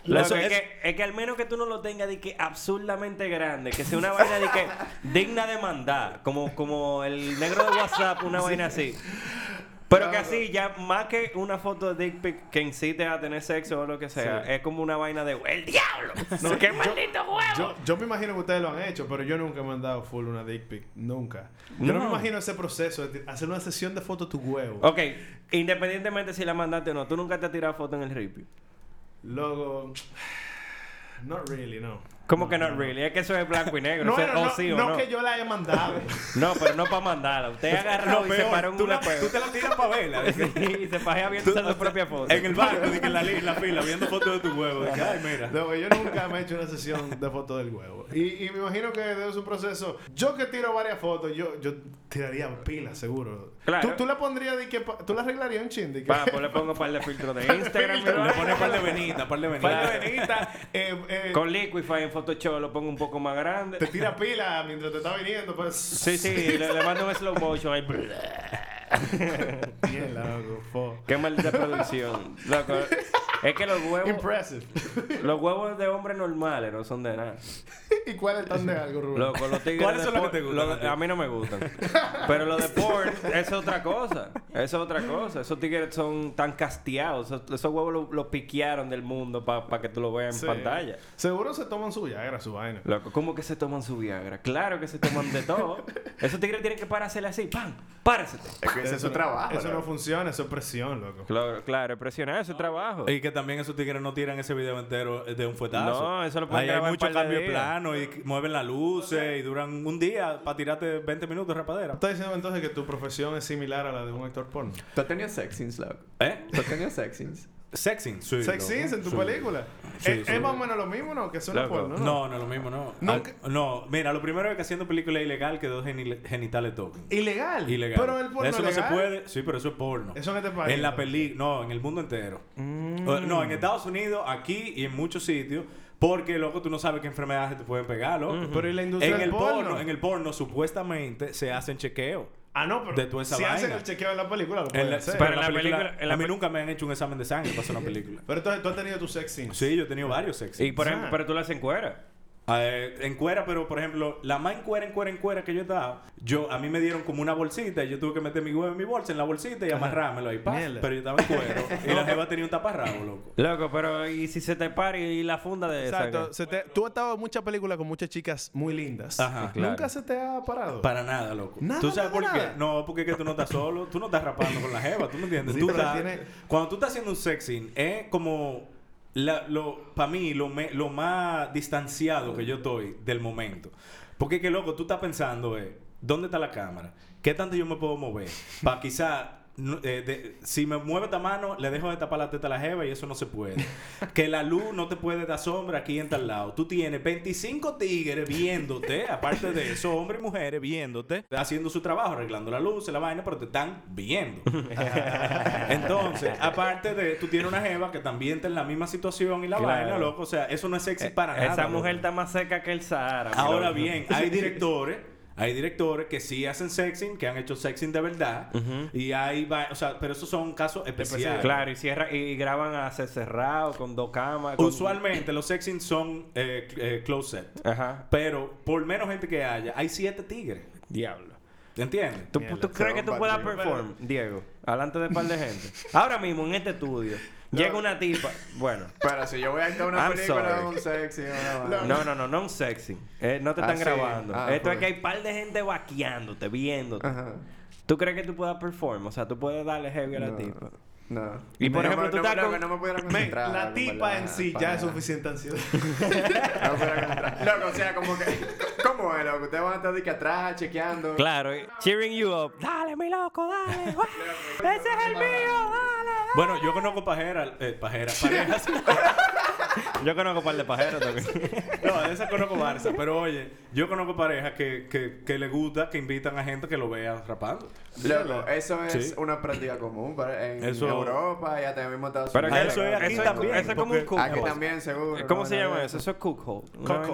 Loco, Eso es, es- que, es que al menos que tú no lo tengas de que absurdamente grande, que sea una vaina de que digna de mandar, como, como el negro de WhatsApp, una vaina así. Pero que así, ya más que una foto de dick pic que incite a tener sexo o lo que sea, es como una vaina de ¡El diablo! No, ¡Qué yo- maldito huevo! Yo, yo me imagino que ustedes lo han hecho, pero yo nunca me han dado full una dick pic. Nunca. Yo no, me No. imagino ese proceso de hacer una sesión de foto tu huevo. Ok, independientemente si la mandaste o no, tú nunca te has tirado foto en el ripio. Luego. Not really, no. ¿Cómo que not really? Es que eso es blanco y negro. No, o sea, no, o no, sí o no no. que yo la haya mandado. No, pero no para mandarla. Usted agarró Lo y se peor, paró en tú, una la- tú te la tiras para verla. Sí, y se pajea viendo tú- su propia foto. En el que en la, en la fila, viendo fotos de tu huevo. Ay, mira. Luego, yo nunca me he hecho una sesión de foto del huevo. Y, y me imagino que debe ser un proceso. Yo que tiro varias fotos, yo, yo tiraría pilas, seguro. Claro. ¿Tú, tú la pondrías de que. pa- ¿Tú la arreglarías un chin? De que, pues le pongo un par de filtros de Instagram. Filtro. Le pones par de venitas, par de Par venitas. de venita, eh, eh, Con Liquify en Photoshop lo pongo un poco más grande. te tira pila mientras te está viniendo. Pues. Sí, sí, le, le mando un slow motion ahí. Bien, loco, fo. Qué maldita producción. Loco. Es que los huevos. Impressive. los huevos de hombres normales no son de nada. ¿Y cuáles están de algo, Rubén? Loco, los tigres ¿Cuáles son los que te gustan los- a mí no me gustan. Pero los de porn es otra cosa. Eso es otra cosa. Esos tigres son tan casteados. Esos, esos huevos los los piquearon del mundo para que tú lo veas en Sí. pantalla. Seguro se toman su Viagra, su vaina. Loco, ¿cómo que se toman su Viagra? Claro que se toman de todo. Esos tigres tienen que parársele así. ¡Pam! ¡Párese! Es que ese es su no- trabajo. Eso no funciona, eso es presión, loco. Claro, claro, presionar ese trabajo. Y que también esos tigres no tiran ese video entero de un fuetazo. No, eso lo pueden Ahí hay grabar en mucho cambio de plano y mueven las luces y duran un día para tirarte 20 minutos de rapadera. ¿Estás diciendo entonces que tu profesión es similar a la de un actor porno? ¿Tú has tenido sex scenes, loco? ¿Eh? ¿Tú has tenido sex scenes? Sexing, sí. Sex loco. scenes en tu Sí. película. Sí, ¿Es, más o menos lo mismo, ¿no? Que es una Loco. porno, ¿no? No, no es lo mismo, no. No, mira, lo primero es que haciendo película es ilegal que dos geni- genitales toquen. Ilegal. Ilegal. Pero el porno Eso es no se puede. Sí, pero eso es porno. Eso en este país, En la peli, no, en el mundo entero. Mm. No, en Estados Unidos, aquí y en muchos sitios. Porque, loco, tú no sabes qué enfermedades te pueden pegar, loco. Pero ¿y la industria en del el porno? En el porno, supuestamente, se hacen chequeos. Ah, no, pero De toda esa si hacen vaina. el chequeo en la película, lo En pueden la- hacer. pero en la la película, película- en la a mí nunca me han hecho un examen de sangre para hacer una película. Pero entonces tú has tenido tus sex scenes. Sí, yo he tenido varios sexy. Y por Ah. ejemplo, pero tú lo haces en cuera. Eh, en cuera, pero por ejemplo, la más en cuera, en cuera, en cuera que yo estaba, yo, a mí me dieron como una bolsita y yo tuve que meter mi huevo en mi bolsa, en la bolsita y amarrármelo ahí, pa. Mierda. Pero yo estaba en cuero y la jeva tenía un taparrabo, loco. Loco, pero ¿y si se te para y la funda de esa? Exacto. qué? Se te- tú has estado en muchas películas con muchas chicas muy lindas. Ajá. claro. ¿Nunca se te ha parado? Para nada, loco. Nada, ¿Tú sabes nada, por qué? nada. No, porque es que tú no estás solo, tú no estás rapando con la jeva, tú no entiendes. Sí, Tú pero estás- tiene- Cuando tú estás haciendo un sexing, es como para mí lo, me- lo más distanciado que yo estoy del momento. Porque que loco, tú estás pensando, eh, ¿dónde está la cámara? ¿Qué tanto yo me puedo mover? Para quizá, eh, de- si me mueve esta mano, le dejo de tapar la teta a la jeva y eso no se puede. que la luz no te puede dar sombra aquí en tal lado. Tú tienes 25 tigres viéndote, aparte de eso, hombres y mujeres viéndote, haciendo su trabajo, arreglando la luz, la vaina, pero te están viendo. Entonces, aparte de, tú tienes una jeva que también está en la misma situación y la Claro. vaina, loco. O sea, eso no es sexy para nada. Eh, Esa loco. mujer está más seca que el Sahara. Ahora loco. bien, hay directores, hay directores que sí hacen sexing, que han hecho sexing de verdad, y hay, va- o sea, pero esos son casos especiales. Claro, y, cierra, y graban a ser cerrado con dos cámaras. con- Usualmente los sexing son eh, eh, close set, Ajá. pero por menos gente que haya, hay siete tigres. Diablo. ¿Entiendes? ¿Tú, Mierda, tú crees que tú puedas perform, Diego? Alante de un par de gente. Ahora mismo en este estudio llega una tipa. Bueno. Pero si yo voy a actuar una I'm película sorry. un sexy, una. No, no, no, no un sexy. Eh, no te Ah, están sí. grabando. Ah, Esto es que hay par de gente vaqueándote, viéndote. Ajá. ¿Tú crees que tú puedas perform? O sea, tú puedes darle heavy a la No. tipa. No. Y por No, ejemplo, no, tú no, estás no, con- no me pudiera la tipa en sí ya es suficiente ansiedad. No me pudiera concentrar. Loco, o sea, como que... ¿Cómo es, loco? Ustedes van a estar de que atrás, chequeando. Claro, cheering you up. Dale, mi loco, dale. ¡Ese es el mío, dale. Bueno, yo conozco pajeras, eh, pajeras, parejas. Yo conozco un par de pajeros también. no, de esas conozco Barça, pero oye, yo conozco parejas que, que, que le gusta, que invitan a gente que lo vea rapando. Loco, eso es Sí. una práctica común para- en Eso- Europa y hasta mismo en Estados Pero Unidos. que eso es aquí eso también, Eso es como un Aquí también, seguro. ¿Cómo no, se llama no. eso? Eso es Cuckold,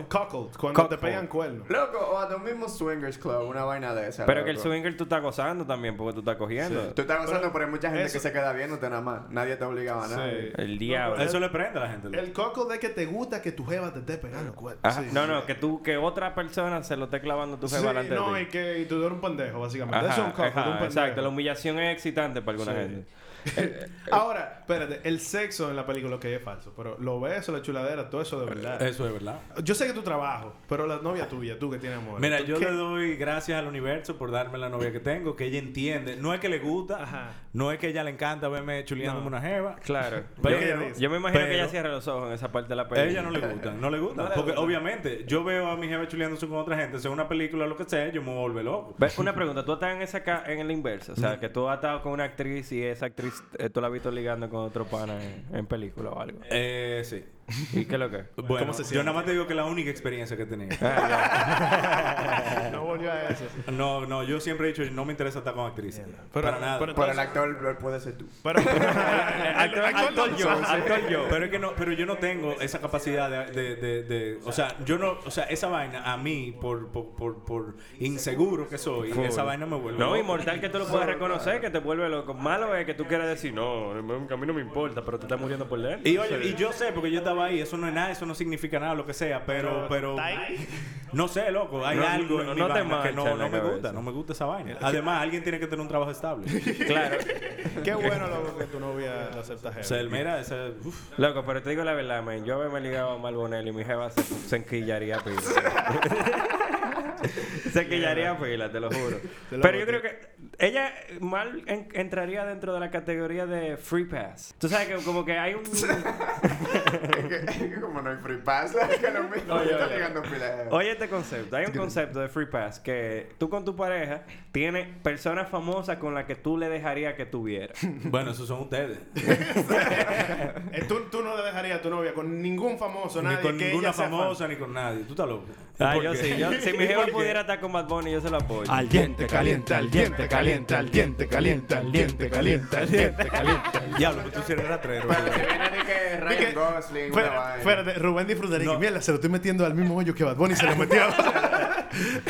cuckold, cuando te pegan cuernos. Loco, o hasta un mismo swingers club, una vaina de esa. Pero que el swinger tú estás gozando también porque tú estás cogiendo. Tú estás gozando, pero hay mucha gente eso- que se queda viéndote nada más. Nadie te obligaba a nada. Sí. El diablo. Eso le prende a la gente. El coco de que te gusta que tu jeva te esté pegando cuernos. Ajá. Sí. No, no, que tú, que otra persona se lo esté clavando tu Sí, jeva delante no, de y ti. que y tú eres un pendejo, básicamente. Ajá, Eso es un coco, ajá, un pendejo. exacto. La humillación es excitante para alguna Sí. gente. Ahora, espérate, el sexo en la película que es falso, pero los besos, la chuladera, todo eso de verdad. Eso es verdad. Yo sé que tu trabajo, pero la novia tuya, tú que tienes amor. Mira, ¿tú yo qué? le doy gracias al universo por darme la novia que tengo, que ella entiende. No es que le gusta, Ajá. no es que ella le encanta verme chuleándome No. una jeva. Claro. Pero- yo, yo me imagino que ella cierra los ojos en esa parte de la A película. ella no le gustan, no le. No le porque obviamente, yo veo a mi jefe chuleándose con otra gente, sea una película o lo que sea, yo me vuelvo loco. Una pregunta, tú estás en esa ca- en el inverso, o sea, que tú has estado con una actriz y esa actriz eh, tú la has visto ligando con otro pana en, en película o algo. Eh, sí. ¿Y qué es lo que? Bueno, se yo nada más te digo que es la única experiencia que he tenido. No volvió a eso. No, no, yo siempre he dicho, no me interesa estar con actrices. Para nada. pero Por el actor puede ser tú. Pero, actor, actor yo, actor yo. Pero es que no, pero yo no tengo esa capacidad de, de, de, de- o sea, yo no, o sea, esa vaina a mí por por, por, por inseguro que soy, esa vaina me vuelve. No, loco. inmortal que tú lo puedes reconocer, que te vuelve loco. Malo es que tú quieras decir, no, a mí no me importa, pero te estás muriendo por él. Y oye, y yo sé, porque yo estaba ahí, eso no es nada, eso no significa nada, lo que sea, pero, pero, no sé, loco, hay No, algo no- en mi no te vaina que mancha no, no me cabeza. gusta, no me gusta esa vaina. Además, alguien tiene que tener un trabajo estable. Claro. qué bueno, loco, que tu novia lo acepta o sea, mira, ese, uf. Loco, pero te digo la verdad, man. Yo haberme ligado a Malbonel y mi jeva se, se enquillaría pila. se enquillaría pila, te lo juro. Pero yo creo que ella mal en- entraría dentro de la categoría de free pass. Tú sabes que como que hay un... Es que- es que como no hay free pass, es que lo mismo. Oye, está oye. llegando pila de- Oye este concepto, hay un concepto de free pass que tú con tu pareja tienes personas famosas con las que tú le dejarías que tuviera. Bueno, esos son ustedes. Eh, tú, tú no le dejarías a tu novia con ningún famoso, ni nadie con que ninguna ella sea fan. famosa, ni con nadie. Tú estás loco. Ah, ¿Por yo qué? sí, yo, si mi ¿Y jeva por qué? pudiera estar con Bad Bunny, yo se lo apoyo. Al diente caliente, al diente caliente, al diente caliente, al diente caliente, al diente caliente. Diablo, que tú sí eres ratrero. De Ryan Gosling, vaina. espérate, Rubén disfrutaría. Mierda, se lo estoy metiendo al mismo hoyo que Bad Bunny se lo metió.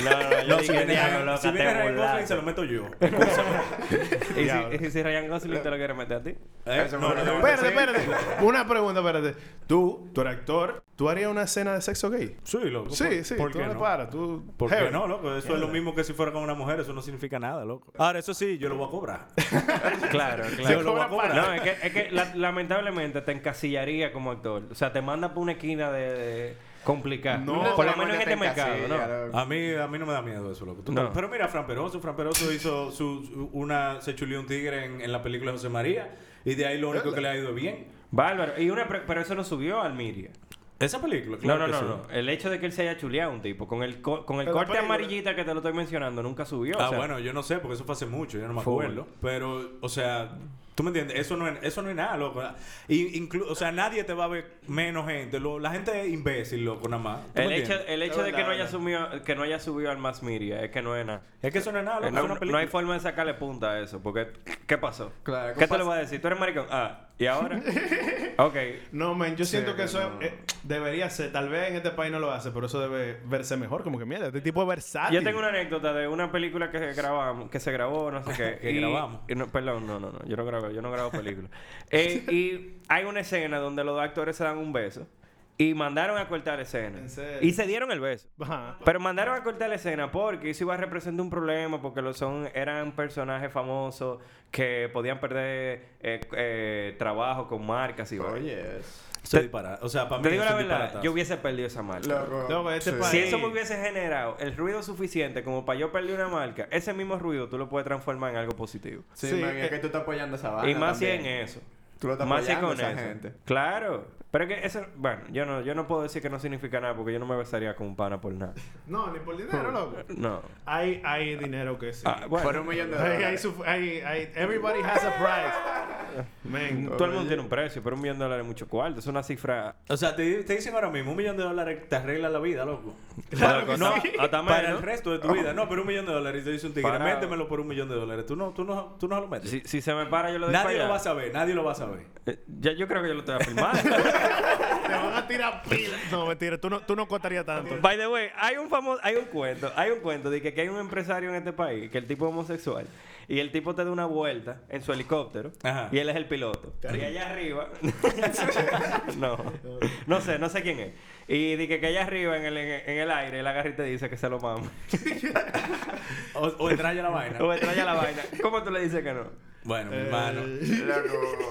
No, no, yo No, dije, si viene Ryan- loca, si viene te Ryan burlaste. Gosling, se lo meto yo. ¿Y si, y si Ryan Gosling te lo quiere meter a ti? ¿Eh? No, no, lo no. digo. espérate, espérate. Una pregunta, espérate. Tú, tú eres actor, ¿tú harías una escena de sexo gay? Sí, loco. Sí, ¿por- sí, ¿Por tú qué no tú... ¿Por qué no, loco? Eso es lo mismo que si fuera con una mujer. Eso no significa nada, loco. Ahora, eso sí, yo lo voy a cobrar. Claro, Yo claro. lo voy a cobrar. No, es que, es que la- lamentablemente te encasillaría como actor. O sea, te manda por una esquina de, de complicada. No, por lo menos en este te mercado. A mí, a mí no me da miedo eso, loco. Tú No. no- Pero mira, Fran Peroso. Fran Peroso hizo su, su- una... Se chulió un tigre en, en la película José María. Y de ahí lo único que le ha ido bien. Bárbaro. Y una pero eso lo subió al Miria. Esa película, No, claro no, que no, sí. no. El hecho de que él se haya chuleado un tipo con el, co- con el corte película- amarillita que te lo estoy mencionando nunca subió. o Ah, sea, bueno, yo no sé, porque eso fue hace mucho, yo no me Full. acuerdo. Pero, o sea, tú me entiendes, eso no es, eso no es nada, loco. Y, inclu- o sea, nadie te va a ver menos gente. Lo- la gente es imbécil, loco, nada más. ¿Tú me El hecho, el hecho de que no, haya subido, que no haya subido al Mass Media es que no es nada. Es que eso no es nada, Eh, loco. No, es una no hay forma de sacarle punta a eso. Porque, ¿qué pasó? Claro, ¿Qué ¿cómo te le pasa? voy a decir? ¿Tú eres maricón? Ah, ¿y ahora? ok. No, man, yo siento que que eso eh, debería ser. Tal vez en este país no lo hace, pero eso debe verse mejor. Como que, mierda, este tipo es versátil. Yo tengo una anécdota de una película que grabamos, que se grabó, no sé qué. Que y- grabamos. y no, perdón, no, no, no. Yo no grabo, yo no grabo películas. Eh, y hay una escena donde los dos actores se dan un beso. Y mandaron a cortar la escena. ¿En serio? Y se dieron el beso. Ajá. Pero mandaron a cortar la escena porque eso iba a representar un problema, porque lo son, eran personajes famosos que podían perder eh, eh, trabajo con marcas y. Oye, es- Eso es disparate. O sea, para mí Te digo la verdad, disparatazo. yo hubiese perdido esa marca. Loco. Loco, este Sí. país- Si eso me hubiese generado el ruido suficiente como para yo perder una marca, ese mismo ruido tú lo puedes transformar en algo positivo. Sí, Sí, man, es eh, que tú estás apoyando esa vaina y más si también. en eso. Tú lo estás más apoyando con a esa eso. gente. Claro. Pero es que eso, bueno, yo no, yo no puedo decir que no significa nada porque yo no me besaría con un pana por nada. No, ni por dinero, loco. No. Hay, hay dinero que sí. Ah, bueno. Por un millón de Hay, hay, dólares. su- hay, hay- everybody has a price. Man, Todo el mundo tiene un precio, pero un millón de dólares es mucho cuarto. Es una cifra. O sea, te, te dicen ahora mismo, un millón de dólares te arregla la vida, loco. Claro que no, sí. Hasta para menos. el resto de tu vida. No, pero un millón de dólares. Y te dice un tigre, Para- métemelo por un millón de dólares. Tú no, tú no, tú no lo metes. Si, si se me para, yo lo doy nadie para lo allá. va a saber, nadie lo va a saber. Eh, ya, yo creo que yo lo estoy a filmar. te van a tirar pilas. No, mentira, tú no, tú no costarías tanto. By the way, hay un famoso, hay un cuento, hay un cuento de que, que hay un empresario en este país, que el tipo es homosexual, y el tipo te da una vuelta en su helicóptero, Ajá. y él es el piloto. Y allá arriba, no, no sé, no sé quién es. Y dice que allá arriba en el, en el aire, él agarra y te dice que se lo mama. O, o entraña la vaina. o me trae la vaina. ¿Cómo tú le dices que no? Bueno, mi hermano. Loco.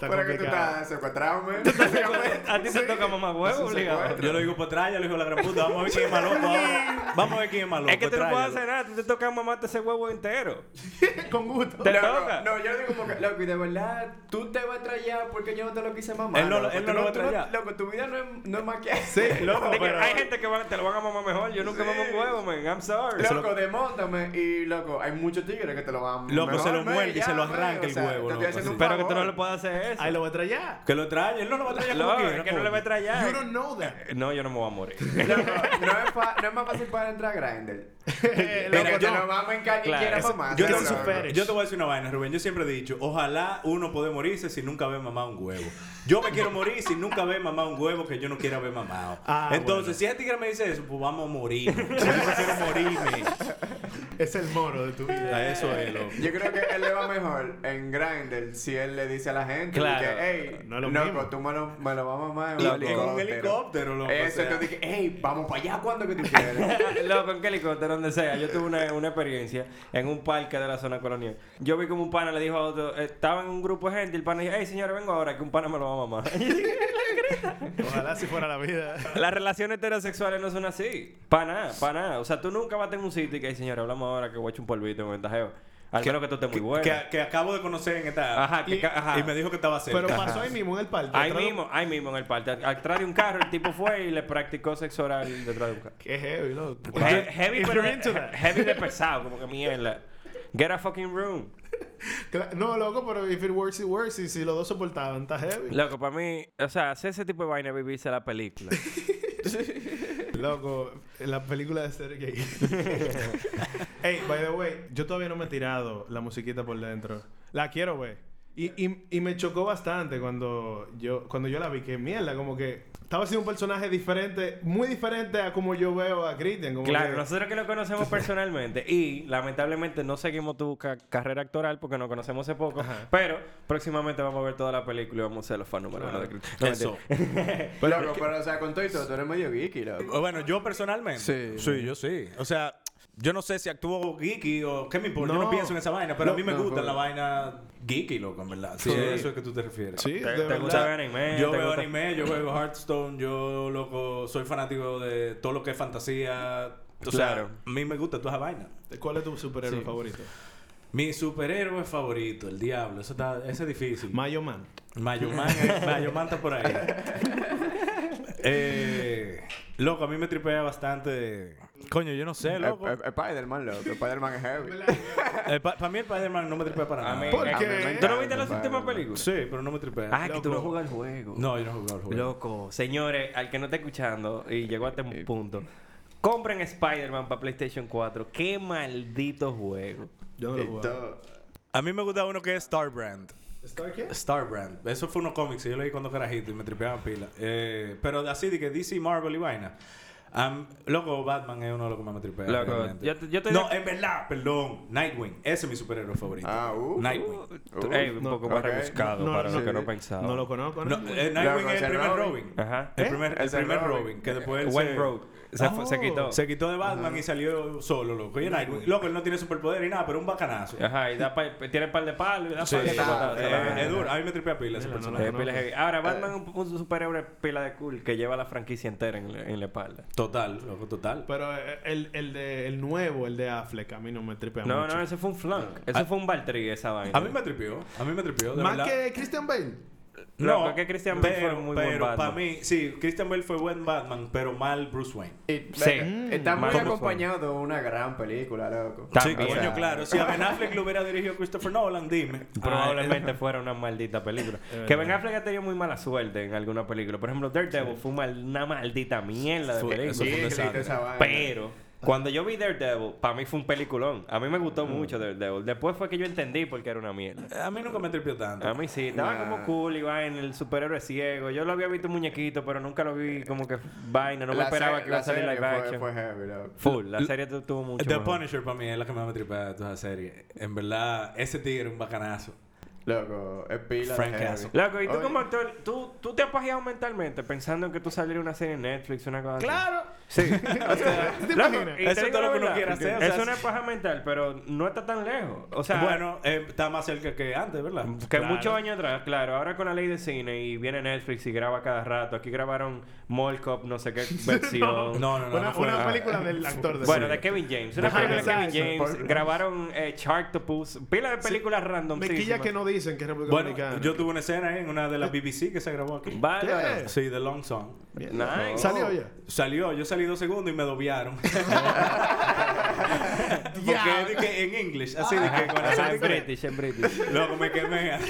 Pero que tú estás secuestrado, man. A ti te toca mamá huevo, obligado. Yo lo digo por traya, le digo la gran puta. Vamos a ver quién es más loco ahora. Vamos a ver quién es loco. Es que tú no puedes hacer nada, ti te toca mamarte ese huevo entero. Con gusto. Te Loco, toca. No, yo digo como que, loco, y de verdad, tú te vas a traer porque yo no te lo quise mamar. Él no lo- loco. él no Tú lo va a tú traer. Loco, tu vida no es, no es más que Sí, loco, hay gente que van- te lo van a mamar mejor. Yo nunca Sí. mamo un huevo, man. I'm sorry. Loco, demóntame. Y, loco, hay muchos tigres que te lo van a Loco, se lo muerde y se lo arranca el huevo, te estoy loco, haciendo un así. Pero que tú no le puedes hacer eso. Ahí lo voy a traer. Que lo trae, él no lo va a traer como No, quiera. que no le va a traer You don't know that. No, yo no me voy a morir. No es, no más fácil para entrar a Grindr. Yo- te lo mama en calle y Claro, quiera eso- mamá. Yo te, voy a decir una vaina, Rubén. Yo siempre he dicho, ojalá uno puede morirse sin nunca haber mamado un huevo. Yo me quiero morir sin nunca haber mamado un huevo que yo no quiero haber mamado. Ah, Entonces, bueno. si ese tigre me dice eso, pues vamos a morir. Yo prefiero morirme. Es el moro de tu vida. A eso es, loco. Yo creo que él le va mejor en Grindr si él le dice a la gente Claro. que, hey, No es lo loco, mismo. tú me lo, me lo vas a mamar en y con un helicóptero, loco, Eso, o sea. dices, hey, vamos para allá cuando que tú quieres. Loco, en qué helicóptero, donde sea. Yo tuve una, una experiencia en un parque de la zona colonial. Yo vi como un pana le dijo a otro, eh, estaba en un grupo de gente y el pana dijo, hey señores, vengo ahora que un pana me lo va a mamar. Ojalá si fuera la vida. Las relaciones heterosexuales no son así. Para nada, para nada. O sea, tú nunca vas a tener un sitio y que, "Ay, señores, hablamos ahora que voy a echar un polvito en ventajeo. Al menos que tú estés muy bueno. Que, que acabo de conocer en esta. Ajá, que y, ca- ajá. y me dijo que estaba cerca. Pero pasó ahí mismo en el parque. Ahí mismo, ahí mismo en el parque. Atrás de un carro, el tipo fue y le practicó sexo oral detrás de un carro. Qué heavy, loco. He- heavy, pero you're into that. heavy de pesado, como que mierda. Get a fucking room. No, loco, pero if it works, it works. Y si los dos soportaban, está heavy. Loco, para mí, o sea, hacer ese tipo de vaina es vivirse la película. Loco, la película de Sergey. hey, by the way, yo todavía no me he tirado la musiquita por dentro. La quiero ver. Y, y, y me chocó bastante cuando yo, cuando yo la vi. Que mierda, como que estaba siendo un personaje diferente, muy diferente a como yo veo a Christian. Como Claro, que- nosotros que lo conocemos personalmente y lamentablemente no seguimos tu ca- carrera actoral porque nos conocemos hace poco, pero próximamente vamos a ver toda la película y vamos a ser los fans número uno de Chris. No, Eso. loco, pero o sea, con todo y todo, tú eres medio geeky, loco. Bueno, yo personalmente. Sí. Sí, yo sí. O sea, yo no sé si actúo geeky o qué me importa. Yo No. no pienso en esa vaina, pero No, a mí me no, gusta no. la vaina geeky, loco, en verdad. Sí, Sí. eso es que tú te refieres. Sí, ¿Te, de te verdad. gusta ver anime? Yo ¿Te veo gusta- anime, yo juego Hearthstone, yo loco, soy fanático de todo lo que es fantasía. O Claro. sea, a mí me gusta toda esa vaina. ¿Cuál es tu superhéroe favorito? Mi superhéroe favorito, el diablo, eso está, ese es difícil. Mayo Man. Mayoman, eh, Mayoman está por ahí. eh, loco, a mí me tripea bastante. Coño, yo no sé, loco. Spider-Man, loco. Spider-Man es heavy. Para mí el Spider-Man no me tripea para nada. ¿Por A qué? ¿Tú no viste las últimas películas? Sí, pero no me tripea. Ah, que tú no jugas el juego. No, yo no jugado el juego. Loco, señores, al que no esté escuchando y llegó a este punto, compren Spider-Man para PlayStation 4. Qué maldito juego. Yo no lo juego. A mí me gusta uno que es Starbrand. ¿Star qué? Starbrand. Eso fue unos cómics que yo leí cuando carajito y me tripeaban pila. Eh, pero así de que DC, Marvel y vaina. Am, loco, Batman es uno de los que más me tripea. Loco, realmente. yo te- yo te no, en verdad, perdón. Nightwing. Ese es mi superhéroe favorito. Ah, uh, Nightwing. uh, Ey, un no, poco más rebuscado No, para no, lo que no sí. pensaba. No lo conozco, ¿no? No, eh, Nightwing Loco, es el primer Robin. Robin. Ajá. El primer, el primer Robin. Robin. Que después él Went se-. Se, fue- se quitó. Se quitó de Batman y salió solo, loco. Y Nightwing. Loco, él no tiene superpoder ni nada, pero un bacanazo. Ajá, y da pa- tiene par de palos y da Sí, par de eh, eh, es duro. A mí me tripea pila ese no personaje. Eh. Ahora, Batman es un, un superhéroe pila de cool que lleva la franquicia entera en, la- en la espalda. Total, loco, total. Pero eh, el, el, de, el nuevo, el de Affleck, a mí no me tripea No, mucho. no, ese fue un flank. Ese Ah. fue un Valtteri esa vaina. A mí me tripió. A mí me tripió, de Más verdad. que Christian Bale. No, porque Christian Bale fue pero, muy buen pero Batman. para mí, sí, Christian Bale fue buen Batman, pero mal Bruce Wayne. Y, Sí. venga, Está muy acompañado de una gran película, loco. Sí, coño, claro. Si a Ben Affleck lo hubiera dirigido Christopher Nolan, dime. Probablemente fuera una maldita película. que Ben Affleck ha tenido muy mala suerte en alguna película. Por ejemplo, Daredevil fue mal- una maldita mierda de Fue- película. fue Sí. Pero cuando yo vi Daredevil, para mí fue un peliculón. A mí me gustó mucho Daredevil. Después fue que yo entendí por qué era una mierda. A mí nunca me tripió tanto. A mí sí, estaba Nah. como cool y vaina, el superhéroe ciego. Yo lo había visto muñequito, pero nunca lo vi como que vaina. No me La esperaba que iba a la salir serie live action. Fue heavy, loco. Full, la serie tu- tuvo mucho The mejor. Punisher para mí es la que más me tripea de toda esa serie. En verdad, ese tigre es un bacanazo. Loco, es pila Frank. Castle. Loco, y tú Oye, como actor, ¿tú, tú te has pajeado mentalmente pensando en que tú salieras una serie en Netflix, una cosa así? Sí. O sea, ¿Te loco, imaginas? y te Eso es todo lo que uno quiere hacer, o sea, Es una paja mental, pero no está tan lejos. O sea, bueno, eh, está más cerca que antes, ¿verdad? que Claro. muchos años atrás, claro, ahora con la ley de cine y viene Netflix y graba cada rato. Aquí grabaron Mall Cop, no sé qué versión. No, no, no. Una, no fue- una ah. película del actor de Bueno, de Kevin James. Una película de Kevin. James. Por- Grabaron eh, Chartopus. Pila de películas random. Me quilla que no dicen que es República Bueno, Dominicana. yo tuve una escena ahí en una de las BBC que se grabó aquí. Vale. Sí, The Long Song. Nice. ¿Salió ya? Salió, yo salí dos segundos y me dobiaron. Porque es de que en inglés, así de que con Ajá, acento en. British, en British. Loco, me quemé. Hay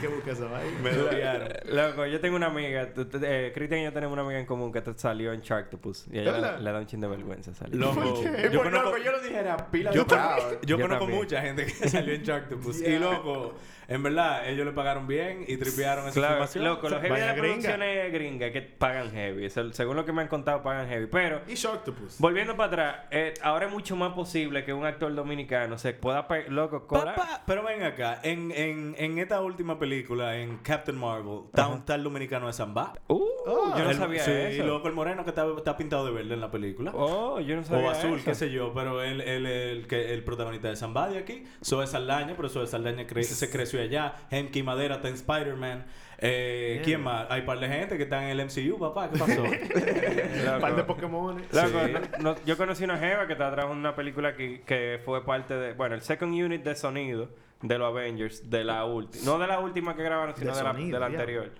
que buscar esa vaina. me odiaron. Loco, yo tengo una amiga, eh, Cristian y yo tenemos una amiga en común que te salió en Sharktopus y a ella le, le da un chin de vergüenza salir. Loco, yo conozco, lo dije, era pila yo, de con- yo Yo conozco mucha gente que salió en Sharktopus. Y loco, en verdad, ellos le pagaron bien y tripearon esa Claro, filmación. loco, los heavy de la gringa. producción es gringa que pagan heavy. Según lo que me han contado, pagan heavy. Pero, Y Sharktopus. volviendo para atrás, eh, ahora es mucho más posible que un actor dominicano se pueda, loco. Papá, pero ven acá, en, en, en esta última película, en Captain Marvel, está un tal dominicano de Zamba. Uh, yo no El- sabía sí, eso. Y loco, el moreno que está, está pintado de verde en la película. Oh, yo no sabía o azul, eso. qué sé yo, pero él, él, el, que, el protagonista de Zamba de aquí, Zoe Saldaña, pero Zoe Saldaña cre- se creció allá, Henky Madera está en Spider-Man. Eh, ¿Quién más? Hay par de gente que está en el MCU, papá, ¿qué pasó? Un par de Pokémon. Loco, Sí. no- no- yo conocí una jeva que trabajando en una película que, que fue parte de, bueno, el second unit de sonido de los Avengers, de la última, no de la última que grabaron, sino de, la, sonido, de la anterior.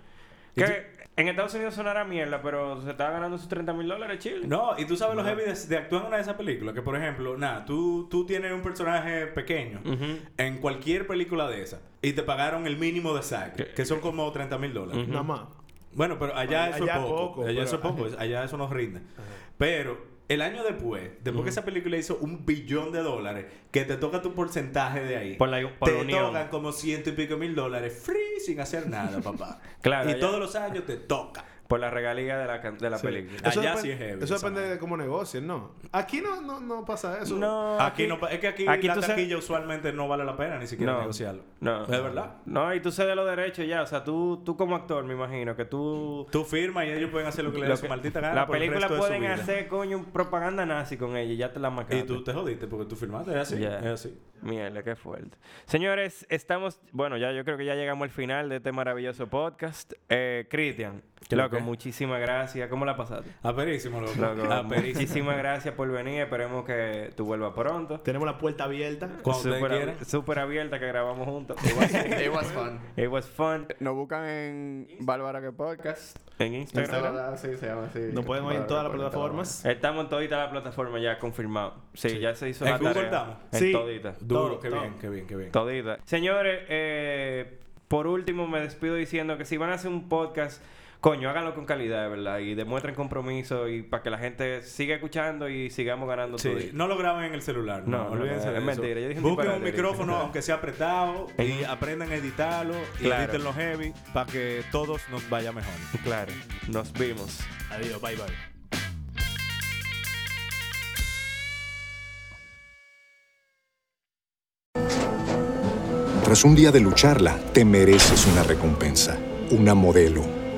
Que en Estados Unidos sonará mierda, pero se estaba ganando sus 30 mil dólares, chile. No, y tú sabes los heavy de, de actuar en una de esas películas. Que por ejemplo, nada, tú, tú tienes un personaje pequeño en cualquier película de esas y te pagaron el mínimo de SAG, que son como 30 mil dólares. Nada más. Bueno, pero allá Allá eso es poco. poco, allá eso es poco. Allá eso nos rinde. Pero el año después, después que esa película hizo un billón de dólares, que te toca tu porcentaje de ahí, Por la- por te unión. tocan como ciento y pico mil dólares free sin hacer nada, papá. Claro, Y todos los años te toca. Por la regalía de la, can- de la película. Eso Allá sí es heavy, Eso depende de cómo negocien, ¿no? Aquí no, no, no pasa eso. No, Aquí, no, pa- es que aquí, aquí la tú sabes- taquilla usualmente no vale la pena ni siquiera No. negociarlo. No. ¿Es verdad? No, y tú cedes los derechos ya. O sea, tú, tú como actor, me imagino que tú... Tú firmas y ellos pueden hacer lo que les dé su maldita gana La por el película resto de su pueden vida. hacer, coño, propaganda nazi con ella y ya te la marcaste. Y tú te jodiste porque tú firmaste. Es así. Ya. Es así. Mierda, qué fuerte. Señores, estamos... Bueno, ya yo creo que ya llegamos al final de este maravilloso podcast. Eh, Cristian, ¿Qué lo loco, que? muchísimas gracias. ¿Cómo la pasaste? Aperísimo, loco. Loco, Aperísimo. muchísimas gracias por venir. Esperemos que tú vuelvas pronto. Tenemos la puerta abierta. Cuando Súper súper abierta que grabamos juntos. It was fun. It was fun. Nos buscan en Bárbara que podcast. En Instagram. Instagram, sí, se llama así. Nos pueden oír en todas las plataformas. Estamos en todita la plataforma ya confirmado. Sí, ya se hizo ¿En la Google tarea. estamos? En Sí. todita. Duro, Todo, qué todo. bien, qué bien, qué bien. Todita. Señores, eh, por último me despido diciendo que si van a hacer un podcast, coño, háganlo con calidad, de verdad, y demuestren compromiso y para que la gente siga escuchando y sigamos ganando Sí, todito. no lo graben en el celular. No, No, no, olvídense no, de es eso. mentira, yo dije un Busquen un micrófono, aunque sea apretado, y aprendan a editarlo y Claro. edítenlo heavy para que todos nos vaya mejor. Claro, nos vimos. Adiós, bye bye. Tras un día de lucharla, te mereces una recompensa, una modelo,